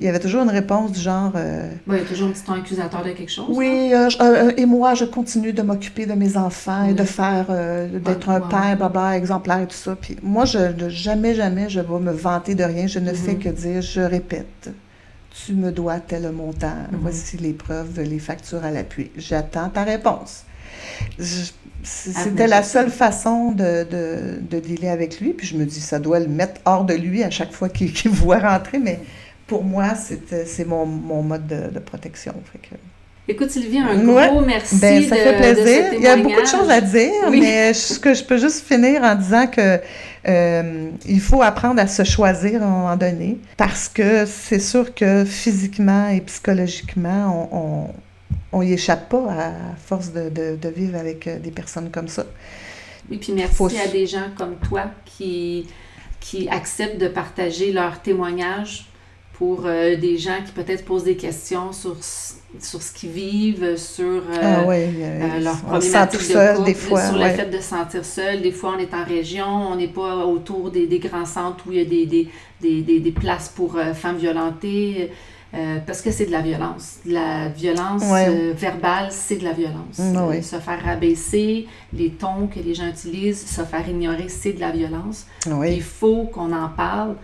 Speaker 2: Il y avait toujours une réponse du genre euh,
Speaker 1: il y a toujours un petit ton accusateur de quelque chose.
Speaker 2: Oui, euh, je- euh, et moi, je continue de m'occuper de mes enfants et de faire, d'être
Speaker 1: Ouais,
Speaker 2: un
Speaker 1: ouais.
Speaker 2: père, blabla, exemplaire et tout ça. Puis moi, je, jamais, jamais, je vais me vanter de rien. Je ne fais
Speaker 1: Mhm.
Speaker 2: que dire, je répète, tu me dois tel montant.
Speaker 1: Mhm.
Speaker 2: Voici les preuves, les factures à l'appui. J'attends ta réponse.
Speaker 1: Ah,
Speaker 2: C'était la seule façon de, de, de dealer avec lui. Puis je me dis, ça doit le mettre hors de lui à chaque fois qu'il voit rentrer. Mais pour moi, c'est c'est mon, mon mode de, de protection. Fait que-
Speaker 1: Écoute, Sylvie, un
Speaker 2: Ouais.
Speaker 1: gros merci.
Speaker 2: ben, ça
Speaker 1: de-
Speaker 2: fait plaisir. Il y a beaucoup de choses à dire,
Speaker 1: Oui.
Speaker 2: mais ce que je peux juste finir en disant que euh, il faut apprendre à se choisir à un moment donné, parce que c'est sûr que physiquement et psychologiquement, on, on, on y échappe pas à force de, de, de vivre avec euh, des personnes comme ça.
Speaker 1: Oui, puis merci
Speaker 2: Faut-
Speaker 1: à des gens comme toi qui, qui acceptent de partager leur témoignage pour euh, des gens qui peut-être posent des questions sur, sur ce qu'ils vivent, sur euh,
Speaker 2: Ah oui,
Speaker 1: euh,
Speaker 2: euh,
Speaker 1: leur
Speaker 2: on se sent tout
Speaker 1: problématique de
Speaker 2: seul
Speaker 1: couple,
Speaker 2: des fois.
Speaker 1: sur le
Speaker 2: ouais.
Speaker 1: fait de se sentir seul. Des fois, on est en région, on n'est pas autour des, des grands centres où il y a des, des, des, des, places pour femmes violentées, parce que c'est de la violence. La violence
Speaker 2: Ouais.
Speaker 1: verbale, c'est de la violence.
Speaker 2: Oui.
Speaker 1: Se faire rabaisser, les tons que les gens utilisent, se faire ignorer, c'est de la violence. Il
Speaker 2: Oui,
Speaker 1: faut qu'on en parle.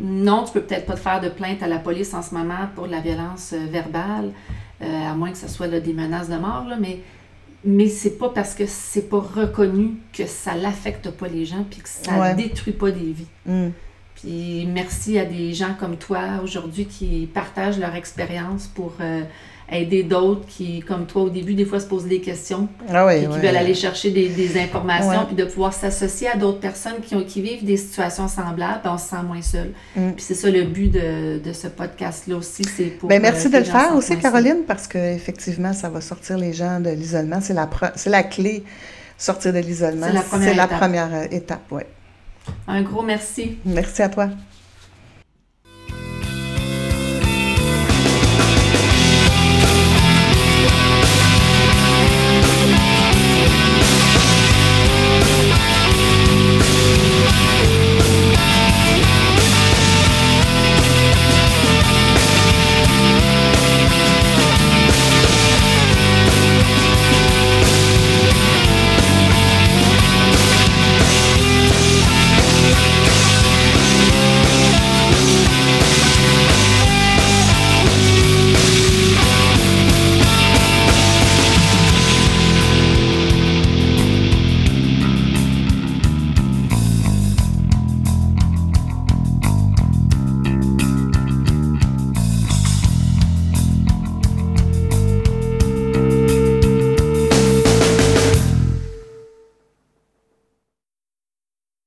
Speaker 1: Non, tu peux peut-être pas te faire de plainte à la police en ce moment pour la violence euh, verbale, euh, à moins que ce soit là, des menaces de mort, là, mais, mais c'est pas parce que c'est pas reconnu que ça l'affecte pas les gens puis que ça
Speaker 2: Ouais.
Speaker 1: détruit pas des vies.
Speaker 2: Mm.
Speaker 1: Puis merci à des gens comme toi aujourd'hui qui partagent leur expérience pour euh, aider d'autres qui, comme toi au début, des fois se posent des questions
Speaker 2: Ah oui,
Speaker 1: puis qui
Speaker 2: ouais.
Speaker 1: veulent aller chercher des, des informations,
Speaker 2: Ouais.
Speaker 1: puis de pouvoir s'associer à d'autres personnes qui, ont, qui vivent des situations semblables, on se sent moins seul.
Speaker 2: Mm.
Speaker 1: Puis c'est ça le but de, de ce podcast-là aussi, c'est pour...
Speaker 2: Ben,
Speaker 1: euh,
Speaker 2: merci
Speaker 1: que
Speaker 2: de le faire aussi, Caroline, parce que effectivement, ça va sortir les gens de l'isolement. C'est la, c'est la clé, sortir de l'isolement.
Speaker 1: C'est la première
Speaker 2: C'est la
Speaker 1: étape.
Speaker 2: première euh, étape, oui.
Speaker 1: seuls. Un gros merci.
Speaker 2: Merci à toi.